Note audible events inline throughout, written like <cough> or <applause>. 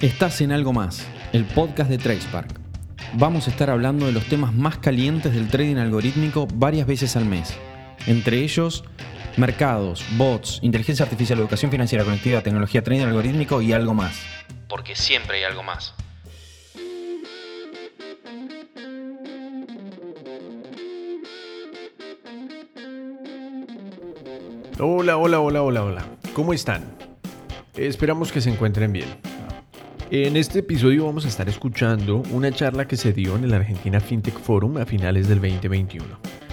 Estás en algo más, el podcast de TracePark. Vamos a estar hablando de los temas más calientes del trading algorítmico varias veces al mes. Entre ellos, mercados, bots, inteligencia artificial, educación financiera conectiva, tecnología, trading algorítmico y algo más. Porque siempre hay algo más. Hola, hola, hola, hola, hola. ¿Cómo están? Esperamos que se encuentren bien. En este episodio vamos a estar escuchando una charla que se dio en el Argentina FinTech Forum a finales del 2021,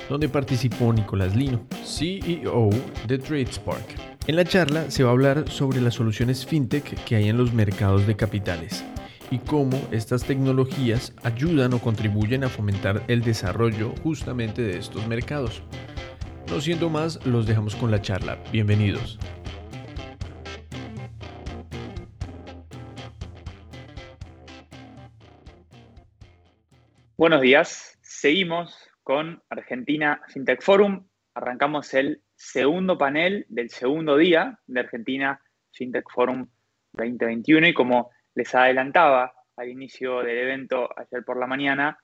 donde participó Nicolás Lino, CEO de TradeSpark. En la charla se va a hablar sobre las soluciones FinTech que hay en los mercados de capitales y cómo estas tecnologías ayudan o contribuyen a fomentar el desarrollo justamente de estos mercados. No siendo más, los dejamos con la charla. Bienvenidos. Buenos días, seguimos con Argentina FinTech Forum. Arrancamos el segundo panel del segundo día de Argentina FinTech Forum 2021 y como les adelantaba al inicio del evento ayer por la mañana,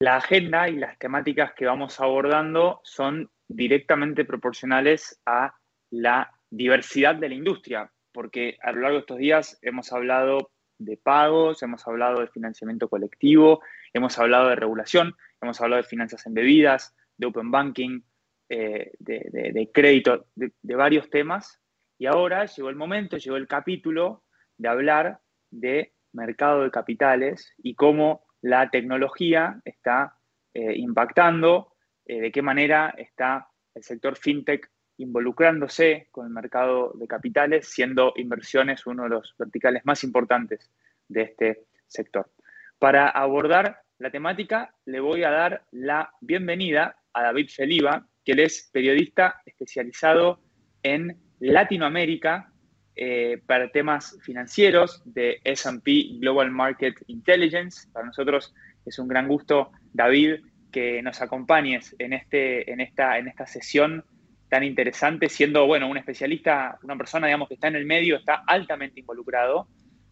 la agenda y las temáticas que vamos abordando son directamente proporcionales a la diversidad de la industria, porque a lo largo de estos días hemos hablado de pagos, hemos hablado de financiamiento colectivo, hemos hablado de regulación, hemos hablado de finanzas embebidas, de open banking, eh, de, crédito, de, varios temas. Y ahora llegó el momento, llegó el capítulo de hablar de mercado de capitales y cómo la tecnología está eh, impactando, eh, de qué manera está el sector fintech involucrándose con el mercado de capitales, siendo inversiones uno de los verticales más importantes de este sector. Para abordar la temática, le voy a dar la bienvenida a David Feliva, que él es periodista especializado en Latinoamérica eh, para temas financieros de SP Global Market Intelligence. Para nosotros es un gran gusto, David, que nos acompañes en, este, en, esta, en esta sesión tan interesante, siendo, bueno, un especialista, una persona, digamos, que está en el medio, está altamente involucrado.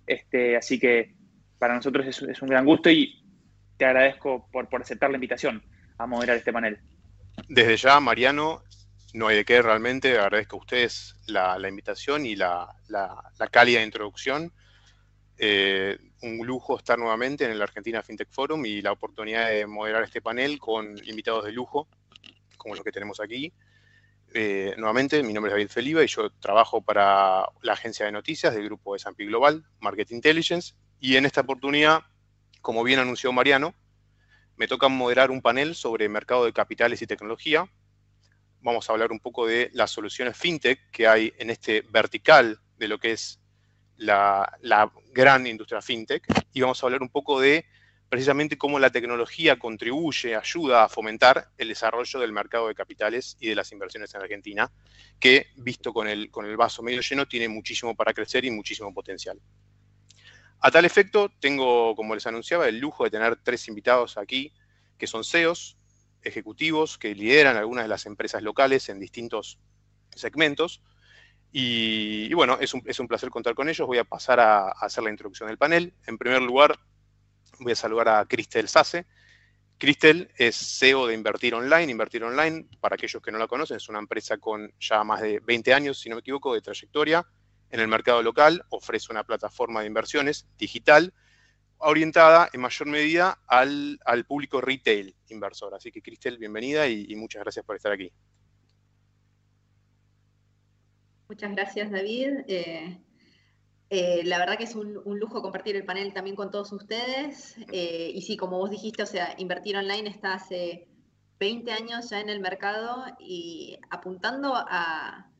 Este, así que para nosotros es, un gran gusto y te agradezco por, por aceptar la invitación a moderar este panel. Desde ya, Mariano, no hay de qué realmente. Agradezco a ustedes la, invitación y la, cálida introducción. Eh, un lujo estar nuevamente en el Argentina FinTech Forum y la oportunidad de moderar este panel con invitados de lujo, como los que tenemos aquí. Eh, nuevamente, mi nombre es David Feliva y yo trabajo para la agencia de noticias del grupo S&P Global, Market Intelligence, y en esta oportunidad, como bien anunció Mariano, me toca moderar un panel sobre mercado de capitales y tecnología, vamos a hablar un poco de las soluciones fintech que hay en este vertical de lo que es la, gran industria fintech y vamos a hablar un poco de precisamente cómo la tecnología contribuye, ayuda a fomentar el desarrollo del mercado de capitales y de las inversiones en Argentina, que visto con el, con el vaso medio lleno tiene muchísimo para crecer y muchísimo potencial. A tal efecto, tengo, como les anunciaba, el lujo de tener tres invitados aquí, que son CEOs, ejecutivos que lideran algunas de las empresas locales en distintos segmentos. Y, bueno, es un, placer contar con ellos. Voy a pasar a, hacer la introducción del panel. En primer lugar, voy a saludar a Cristel Sase. Cristel es CEO de Invertir Online. Invertir Online, para aquellos que no la conocen, es una empresa con ya más de 20 años, si no me equivoco, de trayectoria en el mercado local. Ofrece una plataforma de inversiones digital orientada en mayor medida al, público retail inversor. Así que, Cristel, bienvenida y, muchas gracias por estar aquí. Muchas gracias, David. Eh, eh, la verdad que es un, lujo compartir el panel también con todos ustedes. Eh, y sí, como vos dijiste, o sea, Invertir Online está hace 20 años ya en el mercado y apuntando a,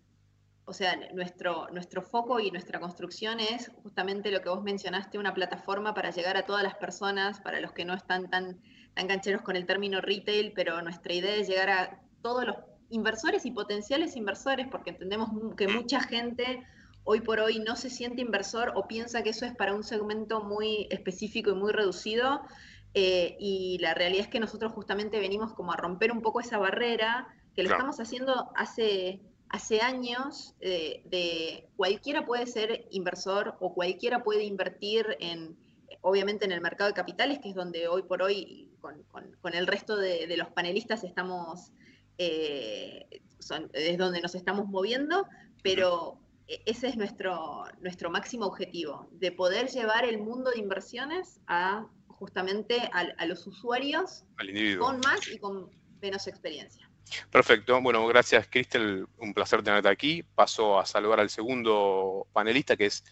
o sea, nuestro, nuestro foco y nuestra construcción es justamente lo que vos mencionaste, una plataforma para llegar a todas las personas, para los que no están tan, tan cancheros con el término retail, pero nuestra idea es llegar a todos los inversores y potenciales inversores, porque entendemos que mucha gente hoy por hoy no se siente inversor o piensa que eso es para un segmento muy específico y muy reducido. Eh, y la realidad es que nosotros justamente venimos como a romper un poco esa barrera, que lo estamos haciendo hace hace años eh, de cualquiera puede ser inversor o cualquiera puede invertir en, obviamente en el mercado de capitales, que es donde hoy por hoy con, el resto de, los panelistas estamos, eh, es donde nos estamos moviendo, pero ese es nuestro, nuestro máximo objetivo, de poder llevar el mundo de inversiones a justamente a, los usuarios con más y con menos experiencia. Perfecto. Bueno, gracias, Cristel. Un placer tenerte aquí. Paso a saludar al segundo panelista, que es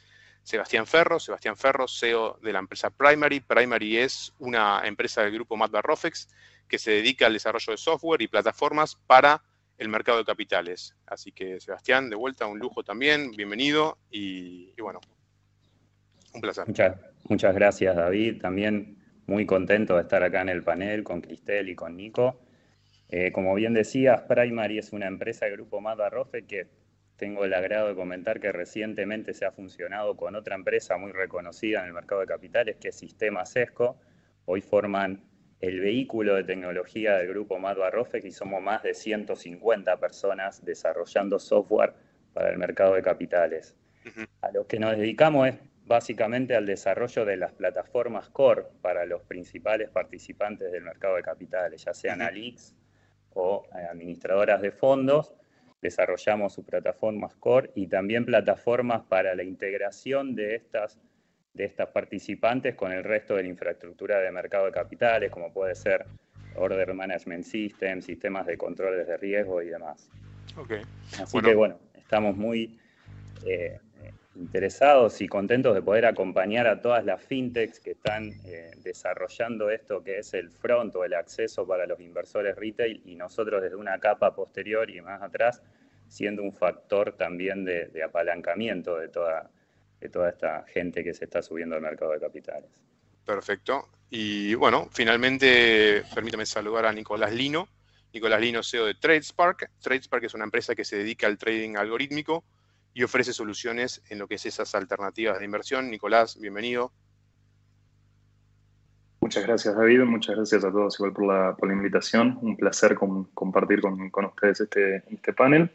Sebastián Ferro. Sebastián Ferro, CEO de la empresa Primary. Primary es una empresa del grupo Matba Rofex que se dedica al desarrollo de software y plataformas para el mercado de capitales. Así que, Sebastián, de vuelta, un lujo también. Bienvenido y, bueno, un placer. Muchas, gracias, David. También muy contento de estar acá en el panel con Cristel y con Nico. Eh, como bien decías, Primary es una empresa del grupo Mata Rofe que tengo el agrado de comentar que recientemente se ha funcionado con otra empresa muy reconocida en el mercado de capitales, que es Sistema Sesco. Hoy forman el vehículo de tecnología del grupo Mata Rofe y somos más de 150 personas desarrollando software para el mercado de capitales. A lo que nos dedicamos es básicamente al desarrollo de las plataformas core para los principales participantes del mercado de capitales, ya sean ALIX, o eh, administradoras de fondos, desarrollamos sus plataformas core y también plataformas para la integración de estas, de estas participantes con el resto de la infraestructura de mercado de capitales, como puede ser Order Management System, sistemas de controles de riesgo y demás. Okay. Así que bueno, estamos muy eh, interesados y contentos de poder acompañar a todas las fintechs que están eh, desarrollando esto que es el front o el acceso para los inversores retail y nosotros desde una capa posterior y más atrás siendo un factor también de, apalancamiento de toda, de toda esta gente que se está subiendo al mercado de capitales. Perfecto. Y bueno, finalmente permítame saludar a Nicolás Lino. Nicolás Lino, CEO de TradeSpark. TradeSpark es una empresa que se dedica al trading algorítmico y ofrece soluciones en lo que es esas alternativas de inversión. Nicolás, bienvenido. Muchas gracias, David. Muchas gracias a todos igual por la, por la invitación. Un placer compartir con, con, ustedes este, este panel.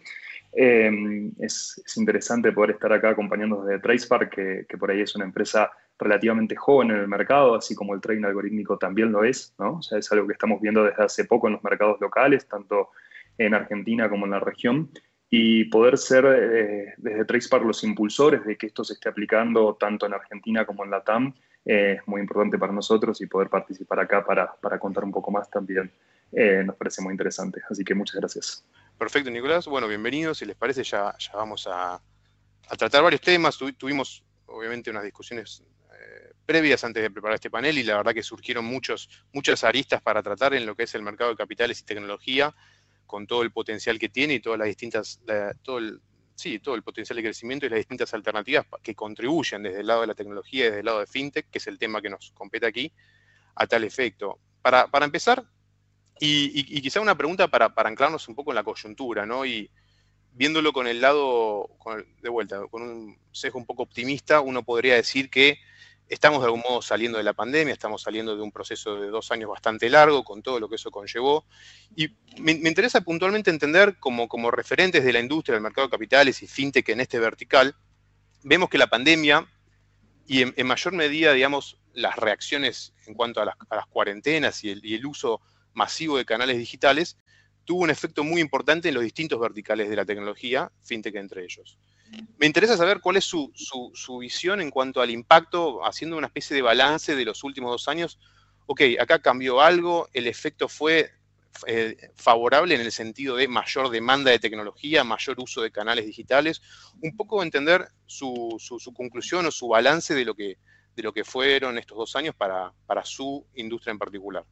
Eh, es, es, interesante poder estar acá acompañando desde TracePark, que, que, por ahí es una empresa relativamente joven en el mercado, así como el trading algorítmico también lo es, ¿no? O sea, es algo que estamos viendo desde hace poco en los mercados locales, tanto en Argentina como en la región y poder ser eh, desde TracePark los impulsores de que esto se esté aplicando tanto en Argentina como en la TAM eh, es muy importante para nosotros y poder participar acá para, para contar un poco más también eh, nos parece muy interesante. Así que muchas gracias. Perfecto, Nicolás. Bueno, bienvenidos. Si les parece, ya, vamos a, tratar varios temas. tuvimos, obviamente, unas discusiones previas antes de preparar este panel y la verdad que surgieron muchos, muchas aristas para tratar en lo que es el mercado de capitales y tecnología con todo el potencial que tiene y todas las distintas, todo el, sí, todo el potencial de crecimiento y las distintas alternativas que contribuyen desde el lado de la tecnología desde el lado de FinTech, que es el tema que nos compete aquí, a tal efecto. Para, empezar, y, quizá una pregunta para, anclarnos un poco en la coyuntura, ¿no? Y viéndolo con el lado, de vuelta, con un sesgo un poco optimista, uno podría decir que estamos de algún modo saliendo de la pandemia, estamos saliendo de un proceso de dos años bastante largo, con todo lo que eso conllevó. Y me, interesa puntualmente entender, como, como referentes de la industria, del mercado de capitales y fintech en este vertical, vemos que la pandemia y en, mayor medida, digamos, las reacciones en cuanto a las, cuarentenas y el, uso masivo de canales digitales, tuvo un efecto muy importante en los distintos verticales de la tecnología, fintech entre ellos. Me interesa saber cuál es su, visión en cuanto al impacto, haciendo una especie de balance de los últimos dos años. Ok, acá cambió algo, el efecto fue eh, favorable en el sentido de mayor demanda de tecnología, mayor uso de canales digitales, un poco entender su, conclusión o su balance de lo que, de lo que fueron estos dos años para, para su industria en particular.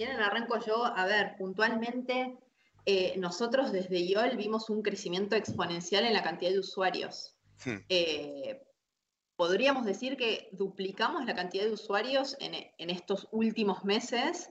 Bien, arranco yo. A ver, puntualmente eh, nosotros desde IOL vimos un crecimiento exponencial en la cantidad de usuarios. Hmm. Eh, podríamos decir que duplicamos la cantidad de usuarios en, estos últimos meses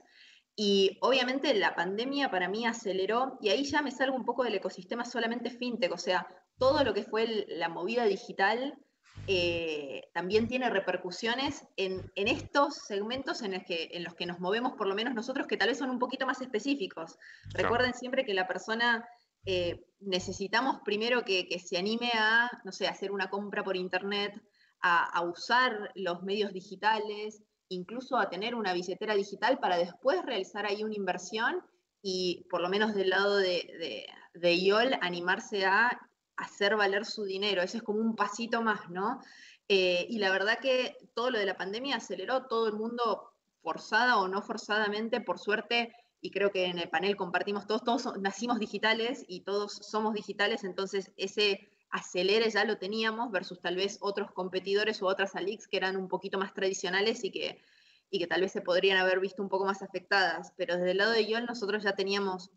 y obviamente la pandemia para mí aceleró, y ahí ya me salgo un poco del ecosistema solamente fintech, o sea, todo lo que fue la movida digital eh, también tiene repercusiones en, estos segmentos en los, que, en los que nos movemos, por lo menos nosotros, que tal vez son un poquito más específicos. Recuerden siempre que la persona eh, necesitamos primero que, se anime a, no sé, hacer una compra por internet, a, usar los medios digitales, incluso a tener una billetera digital para después realizar ahí una inversión y por lo menos del lado de, de, IOL animarse a hacer valer su dinero. Ese es como un pasito más, ¿no? Eh, y la verdad que todo lo de la pandemia aceleró todo el mundo forzada o no forzadamente, por suerte, y creo que en el panel compartimos todos, todos nacimos digitales y todos somos digitales, entonces ese acelere ya lo teníamos versus tal vez otros competidores o otras ALIX que eran un poquito más tradicionales y que, y que tal vez se podrían haber visto un poco más afectadas. Pero desde el lado de YOL nosotros ya teníamos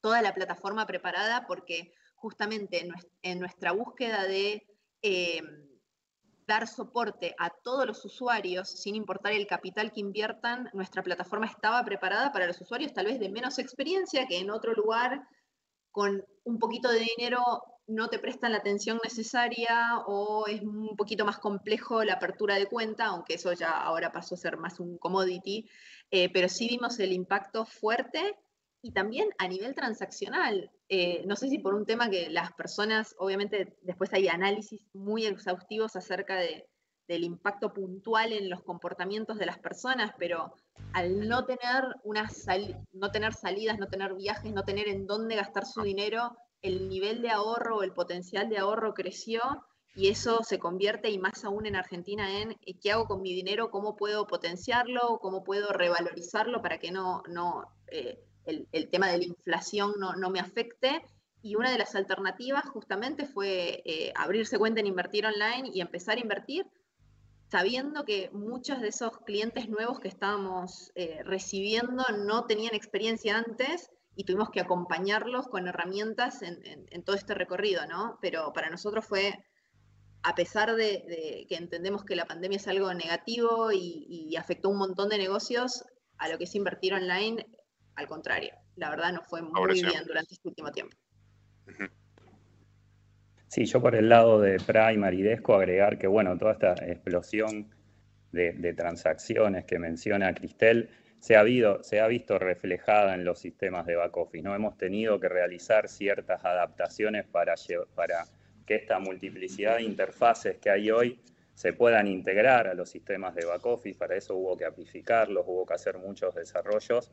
toda la plataforma preparada porque justamente en nuestra búsqueda de... Eh, dar soporte a todos los usuarios, sin importar el capital que inviertan, nuestra plataforma estaba preparada para los usuarios tal vez de menos experiencia que en otro lugar, con un poquito de dinero no te prestan la atención necesaria o es un poquito más complejo la apertura de cuenta, aunque eso ya ahora pasó a ser más un commodity, eh, pero sí vimos el impacto fuerte y también a nivel transaccional. Eh, no sé si por un tema que las personas, obviamente después hay análisis muy exhaustivos acerca de, del impacto puntual en los comportamientos de las personas, pero al no tener, una no tener salidas, no tener viajes, no tener en dónde gastar su dinero, el nivel de ahorro, el potencial de ahorro creció y eso se convierte, y más aún en Argentina, en eh, qué hago con mi dinero, cómo puedo potenciarlo, cómo puedo revalorizarlo para que no, no eh, el, tema de la inflación no, me afecte. Y una de las alternativas justamente fue eh, abrirse cuenta en invertir online y empezar a invertir sabiendo que muchos de esos clientes nuevos que estábamos eh, recibiendo no tenían experiencia antes y tuvimos que acompañarlos con herramientas en, todo este recorrido, ¿no? Pero para nosotros fue, a pesar de, que entendemos que la pandemia es algo negativo y, y, afectó un montón de negocios, a lo que es invertir online al contrario, la verdad no fue muy bien durante este último tiempo. Sí, yo por el lado de Primary Desco agregar que, bueno, toda esta explosión de, transacciones que menciona Cristel se ha, se ha visto reflejada en los sistemas de back office. ¿no? Hemos tenido que realizar ciertas adaptaciones para, para que esta multiplicidad de interfaces que hay hoy se puedan integrar a los sistemas de back office. Para eso hubo que amplificarlos, hubo que hacer muchos desarrollos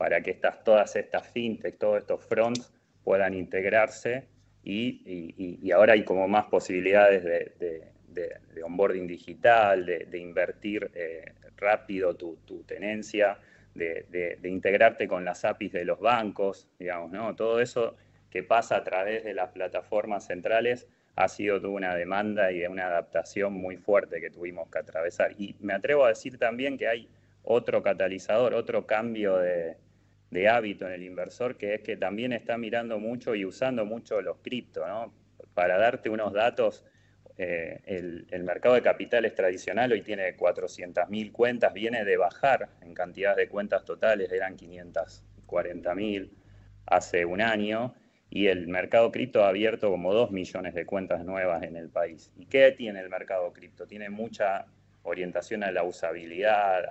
para que estas, todas estas fintech, todos estos fronts puedan integrarse y, ahora hay como más posibilidades de, onboarding digital, de, invertir eh, rápido tu, tenencia, de, integrarte con las APIs de los bancos, digamos, ¿no? Todo eso que pasa a través de las plataformas centrales ha sido una demanda y una adaptación muy fuerte que tuvimos que atravesar. Y me atrevo a decir también que hay otro catalizador, otro cambio de, de hábito en el inversor, que es que también está mirando mucho y usando mucho los cripto, ¿no? Para darte unos datos, eh, el, mercado de capitales tradicional hoy tiene 400.000 cuentas, viene de bajar en cantidad de cuentas totales, eran 540.000 hace un año, y el mercado cripto ha abierto como 2 millones de cuentas nuevas en el país. ¿Y qué tiene el mercado cripto? Tiene mucha orientación a la usabilidad,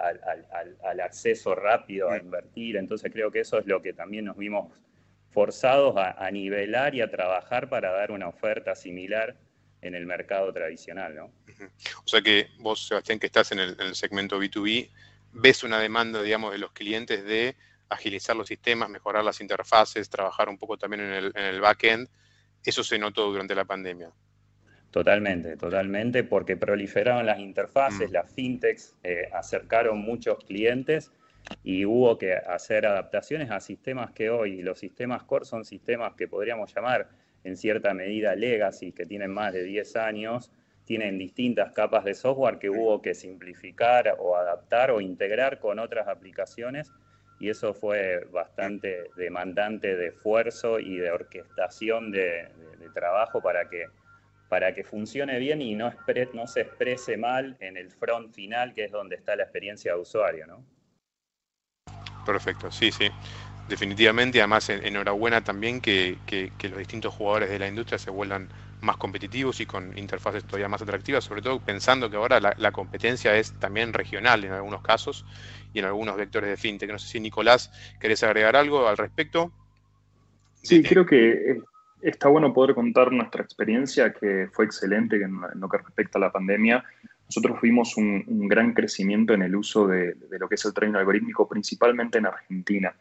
al, acceso rápido a invertir. Entonces creo que eso es lo que también nos vimos forzados a, nivelar y a trabajar para dar una oferta similar en el mercado tradicional. ¿no? O sea que vos, Sebastián, que estás en el, segmento B2B, ves una demanda, digamos, de los clientes de agilizar los sistemas, mejorar las interfaces, trabajar un poco también en el, en el back-end. Eso se notó durante la pandemia. Totalmente, totalmente, porque proliferaron las interfaces, mm. las fintechs eh, acercaron muchos clientes y hubo que hacer adaptaciones a sistemas que hoy, los sistemas core son sistemas que podríamos llamar en cierta medida legacy, que tienen más de 10 años, tienen distintas capas de software que hubo que simplificar o adaptar o integrar con otras aplicaciones y eso fue bastante demandante de esfuerzo y de orquestación de trabajo para que para que funcione bien y no, no se exprese mal en el front final, que es donde está la experiencia de usuario, ¿no? Perfecto, sí, sí. Definitivamente, además enhorabuena también que, los distintos jugadores de la industria se vuelvan más competitivos y con interfaces todavía más atractivas, sobre todo pensando que ahora la, la, competencia es también regional en algunos casos y en algunos vectores de fintech. No sé si Nicolás, ¿querés agregar algo al respecto? Sí, creo que está bueno poder contar nuestra experiencia, que fue excelente en lo que respecta a la pandemia. Nosotros vimos un, gran crecimiento en el uso de, de, lo que es el trading algorítmico, principalmente en Argentina.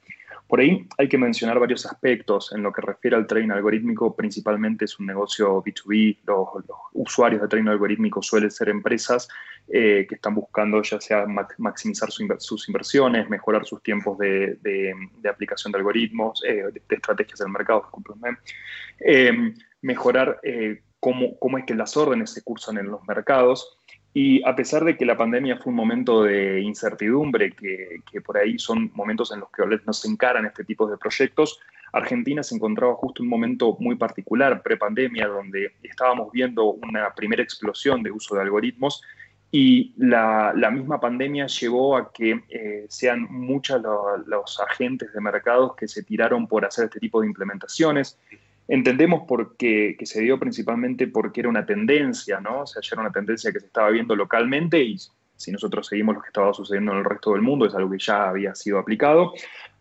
Por ahí hay que mencionar varios aspectos en lo que refiere al trading algorítmico. Principalmente es un negocio B2B. Los, usuarios de trading algorítmico suelen ser empresas eh, que están buscando ya sea maximizar sus inversiones, mejorar sus tiempos de, aplicación de algoritmos, eh, de, estrategias del mercado, eh, mejorar cómo, cómo es que las órdenes se cursan en los mercados. Y a pesar de que la pandemia fue un momento de incertidumbre, que, por ahí son momentos en los que nos encaran este tipo de proyectos, Argentina se encontraba justo un momento muy particular, pre-pandemia, donde estábamos viendo una primera explosión de uso de algoritmos y la, misma pandemia llevó a que eh, sean muchos los agentes de mercados que se tiraron por hacer este tipo de implementaciones. Entendemos porque, que se dio principalmente porque era una tendencia, ¿no? O sea, ya era una tendencia que se estaba viendo localmente y si nosotros seguimos lo que estaba sucediendo en el resto del mundo, es algo que ya había sido aplicado.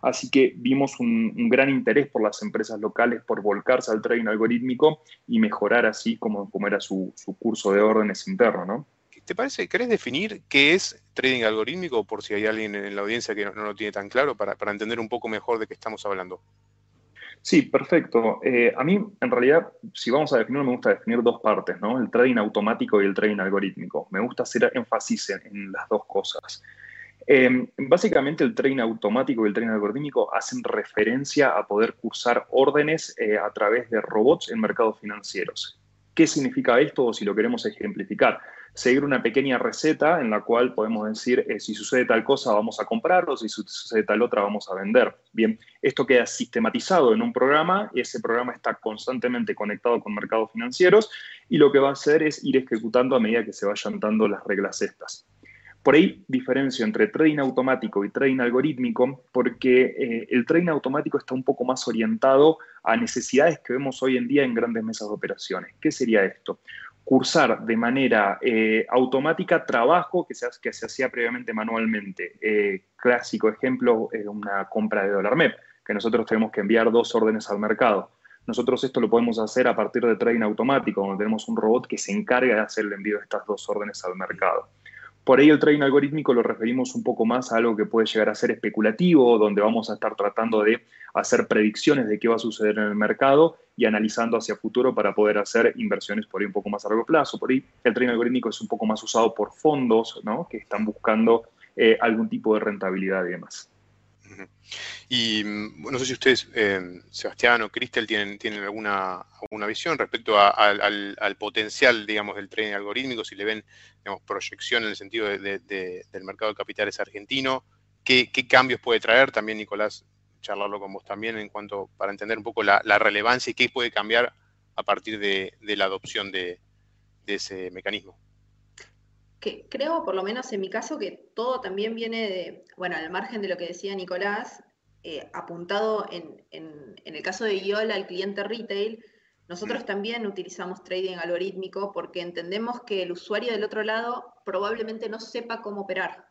Así que vimos un, gran interés por las empresas locales por volcarse al trading algorítmico y mejorar así como, era su, curso de órdenes interno, ¿no? ¿Te parece, querés definir qué es trading algorítmico por si hay alguien en la audiencia que no, lo tiene tan claro para entender un poco mejor de qué estamos hablando? Sí, perfecto. Eh, a mí, en realidad, si vamos a definir, me gusta definir dos partes, ¿no? El trading automático y el trading algorítmico. Me gusta hacer énfasis en, las dos cosas. Em, básicamente, el trading automático y el trading algorítmico hacen referencia a poder cursar órdenes eh, a través de robots en mercados financieros. ¿Qué significa esto o si lo queremos ejemplificar? Seguir una pequeña receta en la cual podemos decir eh, si sucede tal cosa vamos a comprar o si sucede tal otra vamos a vender. Bien, esto queda sistematizado en un programa y ese programa está constantemente conectado con mercados financieros y lo que va a hacer es ir ejecutando a medida que se vayan dando las reglas estas. Por ahí diferencio entre trading automático y trading algorítmico porque eh, el trading automático está un poco más orientado a necesidades que vemos hoy en día en grandes mesas de operaciones. ¿Qué sería esto? Cursar de manera eh, automática trabajo que se, que se hacía previamente manualmente. Eh, clásico ejemplo, es una compra de dólar MEP, que nosotros tenemos que enviar dos órdenes al mercado. Nosotros esto lo podemos hacer a partir de trading automático, donde tenemos un robot que se encarga de hacer el envío de estas dos órdenes al mercado. Por ahí el trading algorítmico lo referimos un poco más a algo que puede llegar a ser especulativo, donde vamos a estar tratando de hacer predicciones de qué va a suceder en el mercado y analizando hacia futuro para poder hacer inversiones por ahí un poco más a largo plazo. Por ahí el trading algorítmico es un poco más usado por fondos que están buscando eh, algún tipo de rentabilidad y demás. Y mm, no sé si ustedes, eh, Sebastián o Cristel, tienen, tienen alguna, alguna visión respecto al, potencial, digamos, del trading algorítmico, si le ven, proyección en el sentido del mercado de capitales argentino, ¿qué, cambios puede traer? También, Nicolás, charlarlo con vos también en cuanto, para entender un poco la, relevancia y qué puede cambiar a partir de, la adopción de ese mecanismo que creo, por lo menos en mi caso, que todo también viene de, bueno, al margen de lo que decía Nicolás, eh, apuntado en, el caso de IOL al cliente retail, nosotros también utilizamos trading algorítmico porque entendemos que el usuario del otro lado probablemente no sepa cómo operar.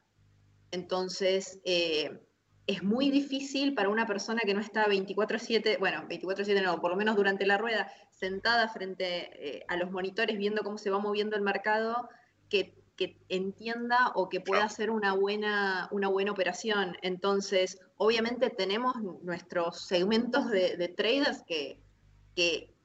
Entonces, eh, es muy difícil para una persona que no está 24/7, bueno, 24/7 no, por lo menos durante la rueda, sentada frente eh, a los monitores viendo cómo se va moviendo el mercado, que que entienda o que pueda hacer una buena, una buena operación. Entonces, obviamente tenemos nuestros segmentos de, traders que,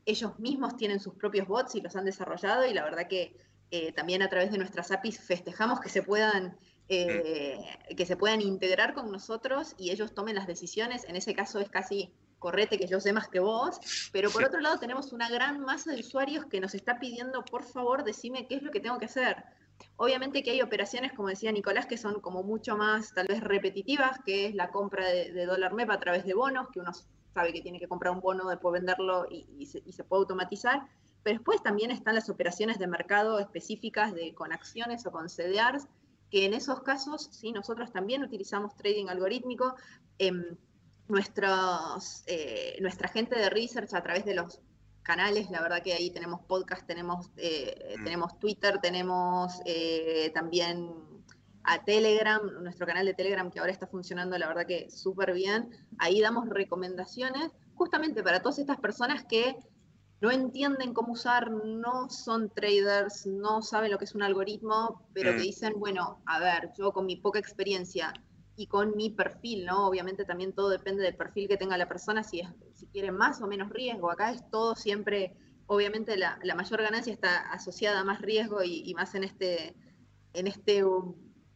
ellos mismos tienen sus propios bots y los han desarrollado y la verdad que eh, también a través de nuestras APIs festejamos que se puedan... Eh, que se puedan integrar con nosotros y ellos tomen las decisiones. En ese caso es casi correte que yo sé más que vos, pero por otro lado tenemos una gran masa de usuarios que nos está pidiendo, por favor, decime qué es lo que tengo que hacer. Obviamente que hay operaciones, como decía Nicolás, que son como mucho más tal vez repetitivas, que es la compra de, dólar MEP a través de bonos, que uno sabe que tiene que comprar un bono, después venderlo y, se, puede automatizar. Pero después también están las operaciones de mercado específicas de, con acciones o con CDRs, que en esos casos sí nosotros también utilizamos trading algorítmico. Eh, nuestros, eh, nuestra gente de research a través de los canales, la verdad que ahí tenemos podcast, tenemos, eh, mm. tenemos Twitter, tenemos eh, también a Telegram, nuestro canal de Telegram que ahora está funcionando, la verdad que súper bien. Ahí damos recomendaciones justamente para todas estas personas que no entienden cómo usar, no son traders, no saben lo que es un algoritmo, pero que mm. dicen, bueno, a ver, yo con mi poca experiencia y con mi perfil, ¿no? Obviamente también todo depende del perfil que tenga la persona, si, es, si quiere más o menos riesgo. Acá es todo siempre, obviamente la, mayor ganancia está asociada a más riesgo y, más en este, en este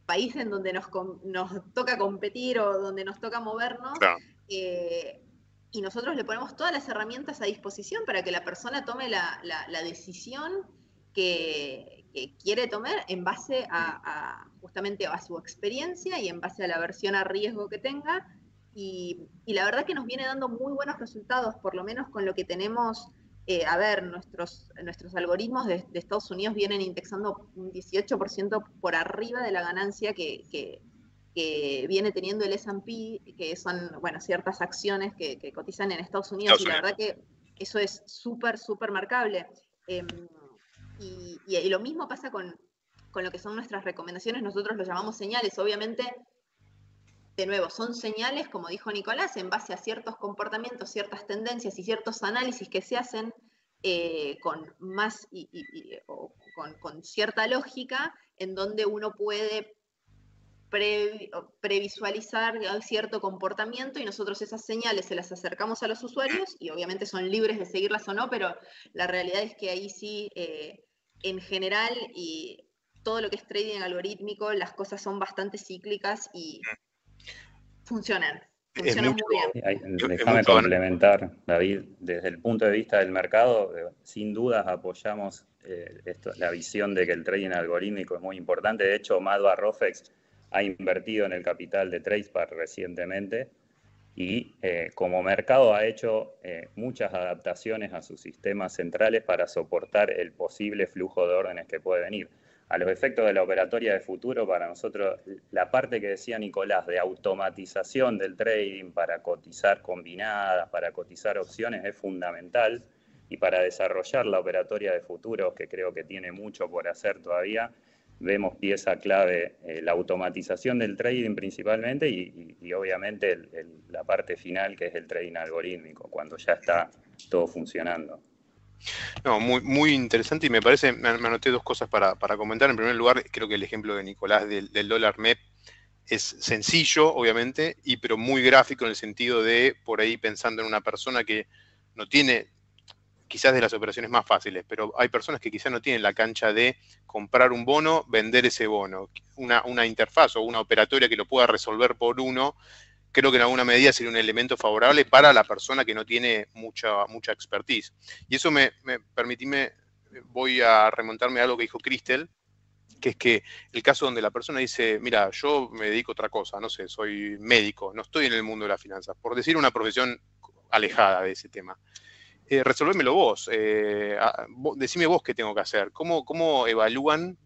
país en donde nos, nos toca competir o donde nos toca movernos. Eh, y nosotros le ponemos todas las herramientas a disposición para que la persona tome la, decisión que, quiere tomar en base a, justamente a su experiencia y en base a la versión a riesgo que tenga. Y, la verdad que nos viene dando muy buenos resultados, por lo menos con lo que tenemos. Eh, a ver, nuestros, nuestros algoritmos de, Estados Unidos vienen indexando un 18% por arriba de la ganancia que viene teniendo el S&P, que son, bueno, ciertas acciones que, cotizan en Estados Unidos, y la verdad que eso es súper, súper marcable. Em, y, lo mismo pasa con, lo que son nuestras recomendaciones, nosotros lo llamamos señales, obviamente, de nuevo, son señales, como dijo Nicolás, en base a ciertos comportamientos, ciertas tendencias y ciertos análisis que se hacen eh, con más y, con, con, cierta lógica, en donde uno puede previsualizar cierto comportamiento y nosotros esas señales se las acercamos a los usuarios y obviamente son libres de seguirlas o no, pero la realidad es que ahí sí, eh, en general y todo lo que es trading algorítmico, las cosas son bastante cíclicas y funcionan. Funcionan muy bien. Déjame complementar, David, desde el punto de vista del mercado, eh, sin dudas apoyamos eh, la visión de que el trading algorítmico es muy importante. De hecho, Madva Rofex ha invertido en el capital de TracePar recientemente y eh, como mercado ha hecho eh, muchas adaptaciones a sus sistemas centrales para soportar el posible flujo de órdenes que puede venir. A los efectos de la operatoria de futuro, para nosotros la parte que decía Nicolás de automatización del trading para cotizar combinadas, para cotizar opciones es fundamental y para desarrollar la operatoria de futuros, que creo que tiene mucho por hacer todavía, vemos pieza clave eh, la automatización del trading principalmente y, obviamente la parte final que es el trading algorítmico, cuando ya está todo funcionando. No, muy, muy interesante y me parece, me, anoté dos cosas para, comentar. En primer lugar, creo que el ejemplo de Nicolás del, del dólar MEP es sencillo, obviamente, y pero muy gráfico en el sentido de, por ahí pensando en una persona que no tiene quizás de las operaciones más fáciles, pero hay personas que quizás no tienen la cancha de comprar un bono, vender ese bono. Una, una interfaz o una operatoria que lo pueda resolver por uno, creo que en alguna medida sería un elemento favorable para la persona que no tiene mucha, mucha expertise. Y eso me, me voy a remontarme a algo que dijo Cristel, que es que el caso donde la persona dice, mira, yo me dedico a otra cosa, no sé, soy médico, no estoy en el mundo de las finanzas, por decir una profesión alejada de ese tema eh, resolvémelo vos, eh, decime vos qué tengo que hacer, cómo, cómo evalúan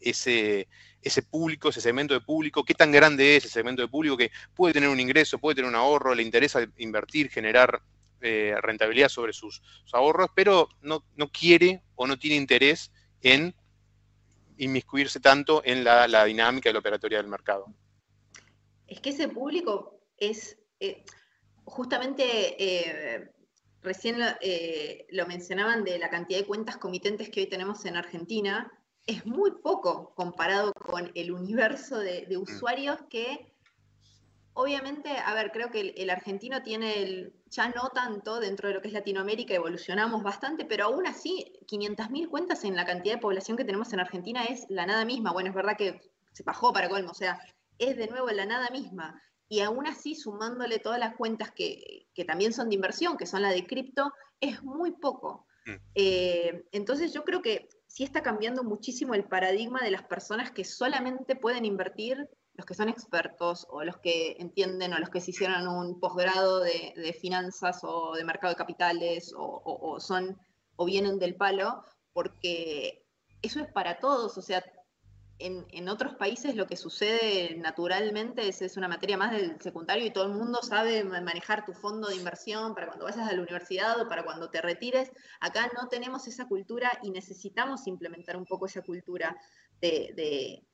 ese, ese público, ese segmento de público, qué tan grande es ese segmento de público que puede tener un ingreso, puede tener un ahorro, le interesa invertir, generar eh, rentabilidad sobre sus, ahorros, pero no, no, quiere o no tiene interés en inmiscuirse tanto en la, la dinámica de la operatoria del mercado. Es que ese público es eh, justamente recién eh, lo mencionaban de la cantidad de cuentas comitentes que hoy tenemos en Argentina, es muy poco comparado con el universo de, mm. usuarios que obviamente, a ver, creo que el, argentino tiene el, ya no tanto dentro de lo que es Latinoamérica, evolucionamos bastante, pero aún así, 500.000 cuentas en la cantidad de población que tenemos en Argentina es la nada misma. Bueno, es verdad que se bajó para colmo, o sea, es de nuevo la nada misma y aún así sumándole todas las cuentas que, también son de inversión, que son la de cripto, es muy poco. Mm. Eh, entonces yo creo que sí está cambiando muchísimo el paradigma de las personas que solamente pueden invertir los que son expertos o los que entienden o los que se hicieron un posgrado de, finanzas o de mercado de capitales o, son o vienen del palo, porque eso es para todos, o sea, en, otros países lo que sucede naturalmente es, una materia más del secundario y todo el mundo sabe manejar tu fondo de inversión para cuando vayas a la universidad o para cuando te retires. Acá no tenemos esa cultura y necesitamos implementar un poco esa cultura de,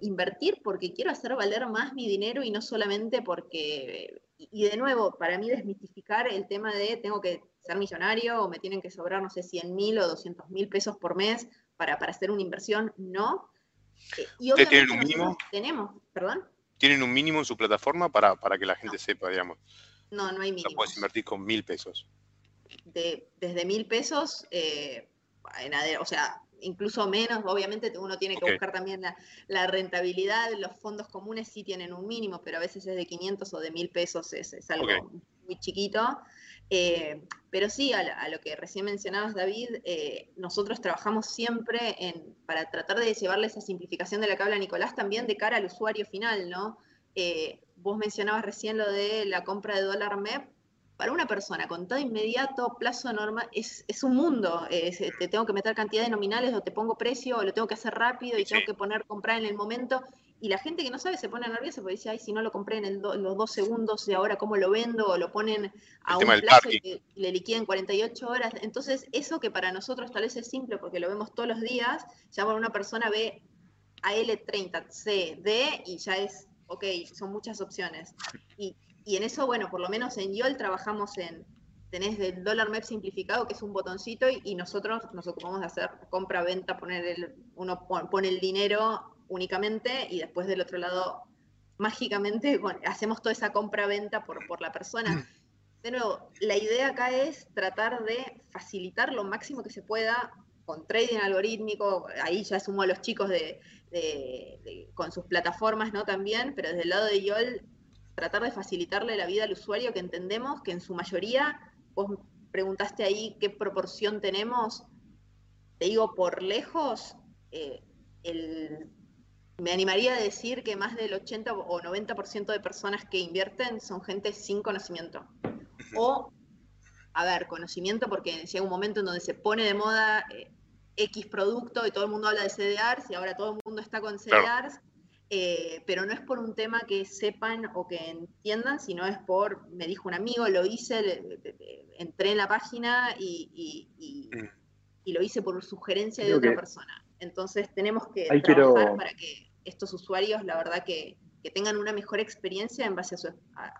invertir porque quiero hacer valer más mi dinero y no solamente porque y, de nuevo, para mí desmitificar el tema de tengo que ser millonario o me tienen que sobrar, no sé, 100 mil o 200 mil pesos por mes para hacer una inversión, no. Y tienen un mínimo? Tenemos, perdón. ¿Tienen un mínimo en su plataforma para, para que la gente sepa, digamos? No, no hay mínimo. Puedes invertir con mil pesos. De, desde mil pesos, eh, o sea, incluso menos, obviamente uno tiene que buscar también la, rentabilidad, los fondos comunes sí tienen un mínimo, pero a veces es de 500 o de 1000 pesos, es, algo muy chiquito. Eh, pero sí, a, lo que recién mencionabas, David, eh, nosotros trabajamos siempre en, para tratar de llevarle esa simplificación de la que habla Nicolás también de cara al usuario final, ¿no? Eh, vos mencionabas recién lo de la compra de dólar MEP, para una persona con todo inmediato, plazo normal, es, un mundo. te tengo que meter cantidad de nominales o te pongo precio o lo tengo que hacer rápido y tengo que poner comprar en el momento. Y la gente que no sabe se pone nerviosa porque dice, ay, si no lo compré en, los dos segundos y ahora cómo lo vendo o lo ponen a un plazo y, le liquidan 48 horas. Entonces, eso que para nosotros tal vez es simple porque lo vemos todos los días, ya para una persona ve AL30, C, D y ya es, ok, son muchas opciones. Y y en eso, bueno, por lo menos en YOL trabajamos en, tenés el dólar MEP simplificado, que es un botoncito, y, nosotros nos ocupamos de hacer compra-venta, poner el, uno pone el dinero únicamente y después del otro lado, mágicamente, hacemos toda esa compra-venta por, por la persona. De nuevo, la idea acá es tratar de facilitar lo máximo que se pueda con trading algorítmico, ahí ya sumo a los chicos de, con sus plataformas, ¿no? También, pero desde el lado de YOL tratar de facilitarle la vida al usuario, que entendemos que en su mayoría, vos preguntaste ahí qué proporción tenemos, te digo, por lejos, eh, me animaría a decir que más del 80 o 90% de personas que invierten son gente sin conocimiento. O, a ver, conocimiento porque llega un momento en donde se pone de moda eh, X producto y todo el mundo habla de CDRs y ahora todo el mundo está con CDRs. Eh, pero no es por un tema que sepan o que entiendan, sino es por, me dijo un amigo, lo hice, entré en la página y, mm. y, lo hice por sugerencia de otra persona. Entonces tenemos que trabajar para que estos usuarios, la verdad, que, que, tengan una mejor experiencia en base a, su,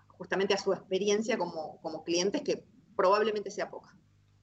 justamente a su experiencia como, como clientes, que probablemente sea poca.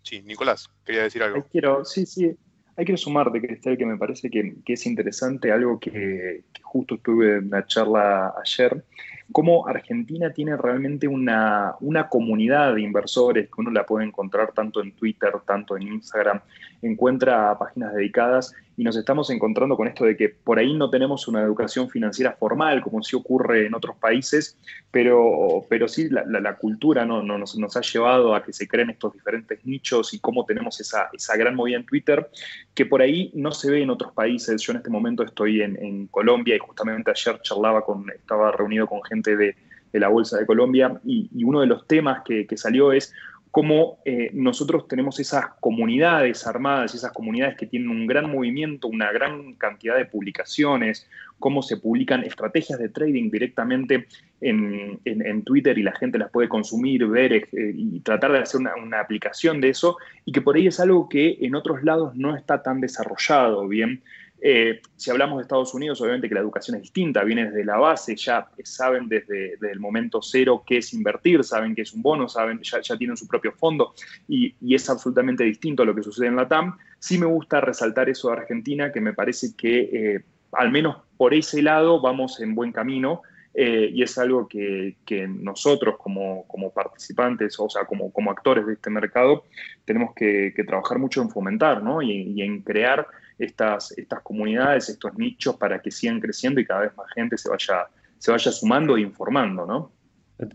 Sí, Nicolás, quería decir algo. quiero, sí, sí, hay que sumarte, Cristel, que me parece que, es interesante, algo que, justo estuve en una charla ayer, cómo Argentina tiene realmente una, una, comunidad de inversores que uno la puede encontrar tanto en Twitter, tanto en Instagram, encuentra páginas dedicadas y nos estamos encontrando con esto de que por ahí no tenemos una educación financiera formal, como sí ocurre en otros países, pero, pero sí la, cultura ¿no? nos, nos, ha llevado a que se creen estos diferentes nichos y cómo tenemos esa, esa, gran movida en Twitter, que por ahí no se ve en otros países. Yo en este momento estoy en Colombia y justamente ayer charlaba con, estaba reunido con gente de, la Bolsa de Colombia y, uno de los temas que, salió es cómo eh, nosotros tenemos esas comunidades armadas, esas comunidades que tienen un gran movimiento, una gran cantidad de publicaciones, cómo se publican estrategias de trading directamente en, Twitter y la gente las puede consumir, ver eh, y tratar de hacer una, una, aplicación de eso, y que por ahí es algo que en otros lados no está tan desarrollado, ¿bien? Eh, si hablamos de Estados Unidos, obviamente que la educación es distinta, viene desde la base, ya saben desde, el momento cero qué es invertir, saben qué es un bono, saben, ya, tienen su propio fondo y, es absolutamente distinto a lo que sucede en la TAM. Sí me gusta resaltar eso de Argentina, que me parece que eh, al menos por ese lado vamos en buen camino. Eh, y es algo que, nosotros como, participantes, o sea, como, como actores de este mercado, tenemos que, trabajar mucho en fomentar ¿no? y en crear estas, estas comunidades, estos nichos para que sigan creciendo y cada vez más gente se vaya, se vaya sumando e informando, ¿no?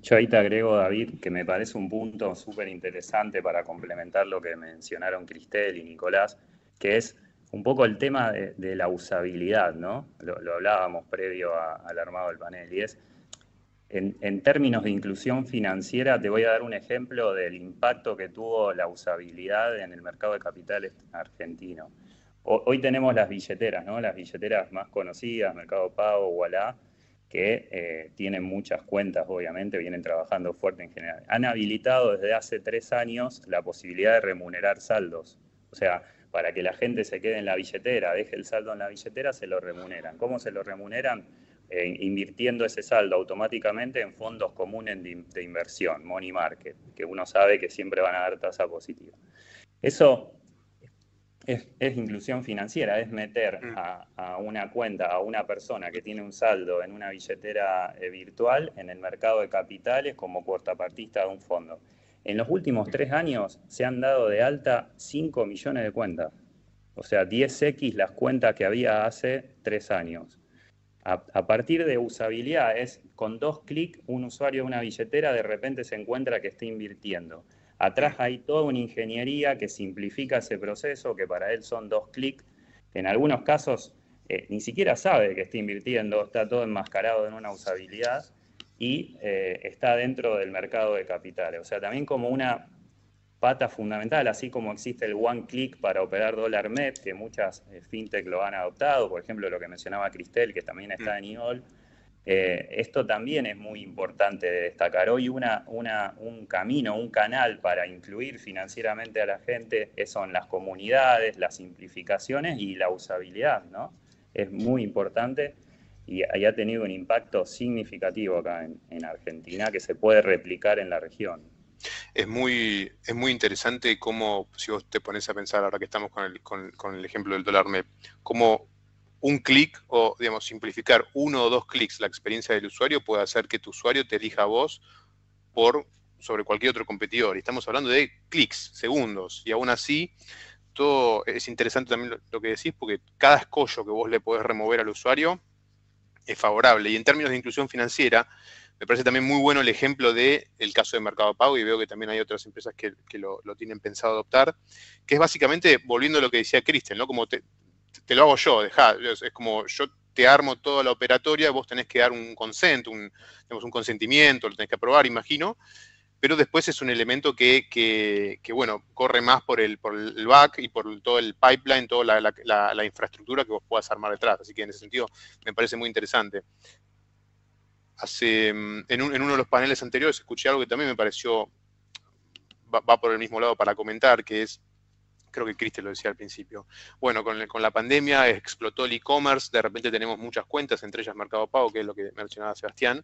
Yo ahí te agrego, David, que me parece un punto súper interesante para complementar lo que mencionaron Cristel y Nicolás, que es un poco el tema de, la usabilidad, ¿no? Lo, hablábamos previo al armado del panel, y es, en, en, términos de inclusión financiera, te voy a dar un ejemplo del impacto que tuvo la usabilidad en el mercado de capitales argentino. Hoy tenemos las billeteras, ¿no? Las billeteras más conocidas, Mercado Pago, Wallah, que eh, tienen muchas cuentas, obviamente, vienen trabajando fuerte en general. Han habilitado desde hace tres años la posibilidad de remunerar saldos. O sea, para que la gente se quede en la billetera, deje el saldo en la billetera, se lo remuneran. ¿Cómo se lo remuneran? eh, invirtiendo ese saldo automáticamente en fondos comunes de, inversión, money market, que uno sabe que siempre van a dar tasa positiva. Eso es, inclusión financiera, es meter mm. a, una cuenta, a una persona que tiene un saldo en una billetera eh, virtual en el mercado de capitales como cuartapartista de un fondo. En los últimos tres años se han dado de alta 5 millones de cuentas. O sea, 10x las cuentas que había hace tres años. A, partir de usabilidad, es con dos clics, un usuario de una billetera de repente se encuentra que está invirtiendo. Atrás hay toda una ingeniería que simplifica ese proceso, que para él son dos clics. En algunos casos eh, ni siquiera sabe que está invirtiendo, está todo enmascarado en una usabilidad y eh, está dentro del mercado de capitales. O sea, también como una pata fundamental, así como existe el one click para operar dólar MEP, que muchas eh, fintech lo han adoptado, por ejemplo, lo que mencionaba Cristel, que también está en IOL. Eh, esto también es muy importante de destacar. Hoy una, un camino, un canal para influir financieramente a la gente son las comunidades, las simplificaciones y la usabilidad, ¿no? Es muy importante y, ha tenido un impacto significativo acá en, Argentina que se puede replicar en la región. Es muy, es muy interesante cómo, si vos te pones a pensar, ahora que estamos con el, con, el ejemplo del dólar MEP, cómo un clic o, digamos, simplificar uno o dos clics la experiencia del usuario puede hacer que tu usuario te elija a vos por sobre cualquier otro competidor. Y estamos hablando de clics, segundos, y aún así todo es interesante también lo, que decís, porque cada escollo que vos le podés remover al usuario es favorable. Y en términos de inclusión financiera, me parece también muy bueno el ejemplo del el caso de Mercado Pago, y veo que también hay otras empresas que, lo, tienen pensado adoptar, que es básicamente, volviendo a lo que decía Cristian, ¿no? Como te, lo hago yo, dejá, es como yo te armo toda la operatoria, vos tenés que dar un consent, un, un consentimiento, lo tenés que aprobar, imagino, pero después es un elemento que, bueno, corre más por el, por el back y por todo el pipeline, toda la, infraestructura que vos puedas armar detrás. Así que en ese sentido me parece muy interesante. Hace, mm, en, uno de los paneles anteriores escuché algo que también me pareció, va, por el mismo lado para comentar, que es, creo que Cristian lo decía al principio, bueno, con, con la pandemia explotó el e-commerce, de repente tenemos muchas cuentas, entre ellas Mercado Pago, que es lo que mencionaba Sebastián,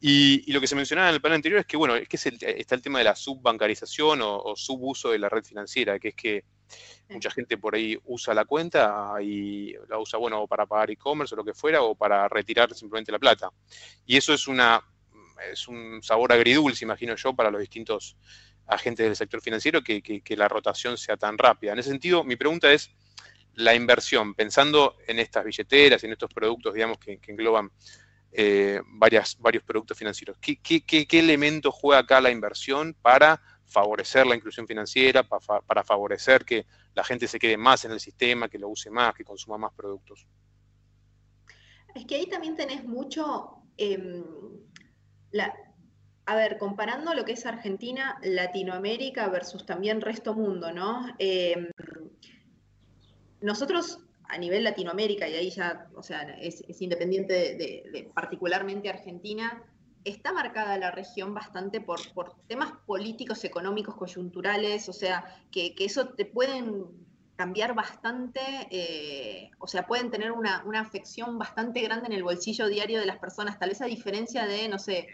y, lo que se mencionaba en el panel anterior es que, bueno, es que está el tema de la subbancarización o, subuso de la red financiera, que es que mucha gente por ahí usa la cuenta y la usa, bueno, para pagar e-commerce o lo que fuera, o para retirar simplemente la plata. Y eso es una es un sabor agridulce, imagino yo, para los distintos agentes del sector financiero, que, la rotación sea tan rápida. En ese sentido, mi pregunta es, la inversión, pensando en estas billeteras y en estos productos, digamos, que engloban eh, varias, varios productos financieros. ¿Qué, qué, elemento juega acá la inversión para favorecer la inclusión financiera, para, favorecer que la gente se quede más en el sistema, que lo use más, que consuma más productos? Es que ahí también tenés mucho, em, a ver, comparando lo que es Argentina, Latinoamérica versus también resto mundo, ¿no? Em, nosotros a nivel Latinoamérica, y ahí ya, o sea, es, independiente de, particularmente Argentina, está marcada la región bastante por, temas políticos, económicos, coyunturales, o sea, que, eso te pueden cambiar bastante, eh, o sea, pueden tener una, una, afección bastante grande en el bolsillo diario de las personas, tal vez a diferencia de, no sé,